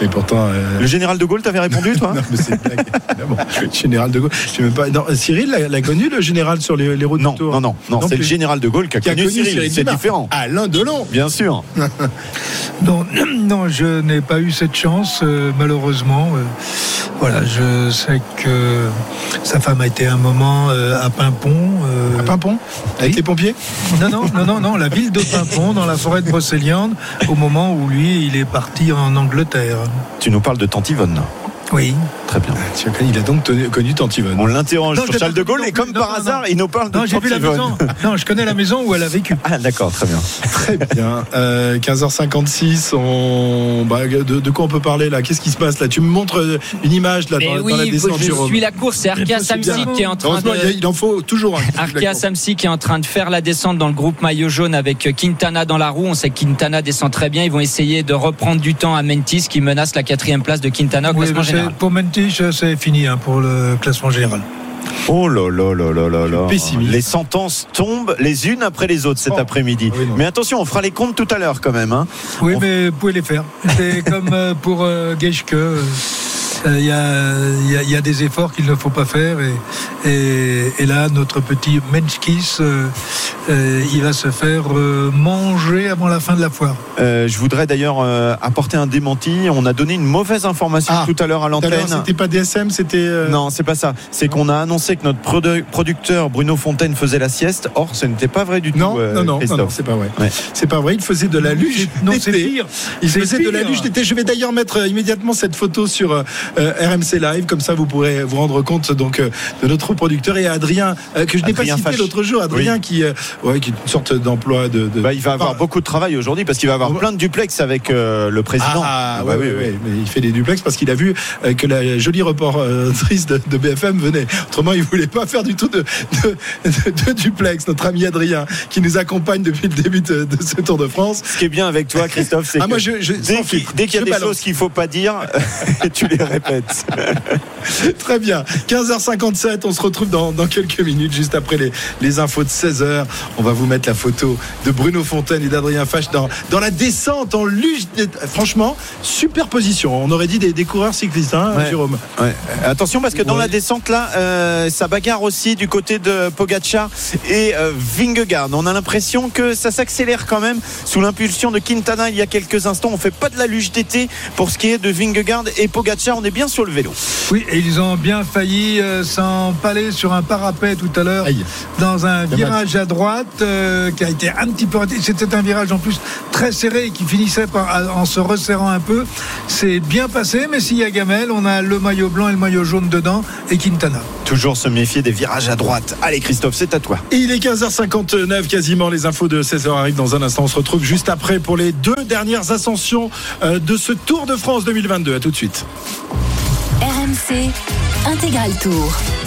Mais pourtant. euh, Le général de Gaulle t'avait répondu, toi Non, mais c'est blague. général de Gaulle. Je sais même pas. non, Cyril l'a, connu, le général sur les, les routes Non, du Tour non, non, non, c'est le général de Gaulle qui a, Qui a connu, Cyril. Cyril C'est différent. Alain Delon. Bien sûr. Non, non, je n'ai pas eu cette chance, euh, malheureusement. Euh, voilà, je sais que sa femme a été un moment euh, à Pimpon. euh, À Pimpon Avec oui. les pompiers non, non, non, non, non, la ville de Pimpon, dans la forêt de Brocéliande, au moment où lui, il est parti en Angleterre. Tu nous parles de Tante Yvonne. Oui. Très bien. Connu- Il a donc tenu- connu Tante Yvonne. On l'interroge sur Charles de Gaulle et comme par Non, hasard, non. il nous parle de Non, j'ai vu la maison. Non, je connais la maison où elle a vécu. Ah d'accord, très bien. Très bien. Euh, 15h56, on... bah, de, de quoi on peut parler là? Qu'est-ce qui se passe là? Tu me montres euh, une image là dans, oui, dans la descente, je Jérôme. suis la course. C'est bien. Samsic qui est en train Heureusement, il y a- de. il en faut toujours un. qui suit la Arkea course. Samsic qui est en train de faire la descente dans le groupe maillot jaune avec Quintana dans la roue. On sait que Quintana descend très bien. Ils vont essayer de reprendre du temps à Mentis qui menace la quatrième place de Quintana au Oui, classement général. pour C'est fini hein, pour le classement général. Oh là là là là là là. Les sentences tombent les unes après les autres cet Oh. après-midi. Ah oui. Mais attention, on fera les comptes tout à l'heure quand même. hein. Oui, On- mais vous pouvez les faire. C'est comme euh, pour euh, euh, euh, Il y, a, il y a- il y a des efforts qu'il ne faut pas faire. Et, et- et là, notre petit Menchkis, euh, euh, il va se faire euh, manger avant la fin de la foire. Euh, je voudrais d'ailleurs euh, apporter un démenti. On a donné une mauvaise information Ah, tout à l'heure à l'antenne. C'était pas DSM, c'était. euh, Non, c'est pas ça. C'est qu'on a annoncé que notre produ- producteur Bruno Fontaine faisait la sieste. Or, ce n'était pas vrai du tout. Non, euh, non, non, non, Christophe. non, c'est pas vrai. Ouais. C'est pas vrai. Il faisait de la luge. Non, c'est d'été. pire. Il faisait de la luge d'été. Je vais d'ailleurs mettre euh, immédiatement cette photo sur euh, euh, RMC Live, comme ça vous pourrez vous rendre compte donc euh, de notre producteur et Adrien euh, que je n'ai pas cité l'autre jour. Adrien qui, euh, ouais, qui est une sorte d'emploi de. de- Bah, il va avoir Enfin, beaucoup de travail aujourd'hui parce qu'il va avoir Ah, plein de duplex avec euh, le président. Ah, bah ouais, ouais, ouais, mais il fait des duplex parce qu'il a vu euh, que la jolie reportrice de, de BFM venait. Autrement, il voulait pas faire du tout de, duplex. Notre ami Adrien, qui nous accompagne depuis le début de, de ce Tour de France. Ce qui est bien avec toi, Christophe, c'est Ah, que moi, je, je, dès qu'il y a des choses qu'il faut pas dire, tu les répètes. Très bien. 15h57, on se retrouve dans, dans quelques minutes, juste après les, les infos de 16h. On va vous mettre la photo de Bruno Fontaine et d'Adrien Fache dans, dans la descente en luge. Franchement, super position. On aurait dit des, des coureurs cyclistes, hein, Ouais. Jérôme. Ouais. Attention parce que dans Ouais. la descente là, euh, ça bagarre aussi du côté de Pogacar et euh, Vingegaard. On a l'impression que ça s'accélère quand même sous l'impulsion de Quintana il y a quelques instants. On fait pas de la luge d'été pour ce qui est de Vingegaard et Pogacar. On est bien sur le vélo. Oui, et ils ont bien failli euh, s'empaler sur un parapet tout à l'heure dans un virage à droite. euh, qui a été un petit peu raté. C'était un virage en plus très serré et qui finissait par, en se resserrant un peu. C'est bien passé, mais s'il y a Gamel, on a le maillot blanc et le maillot jaune dedans et Quintana. Toujours se méfier des virages à droite. Allez Christophe, c'est à toi. Il est 15h59 quasiment. Les infos de 16h arrivent dans un instant. On se retrouve juste après pour les deux dernières ascensions euh, de ce Tour de France 2022. À tout de suite. RMC Intégral Tour.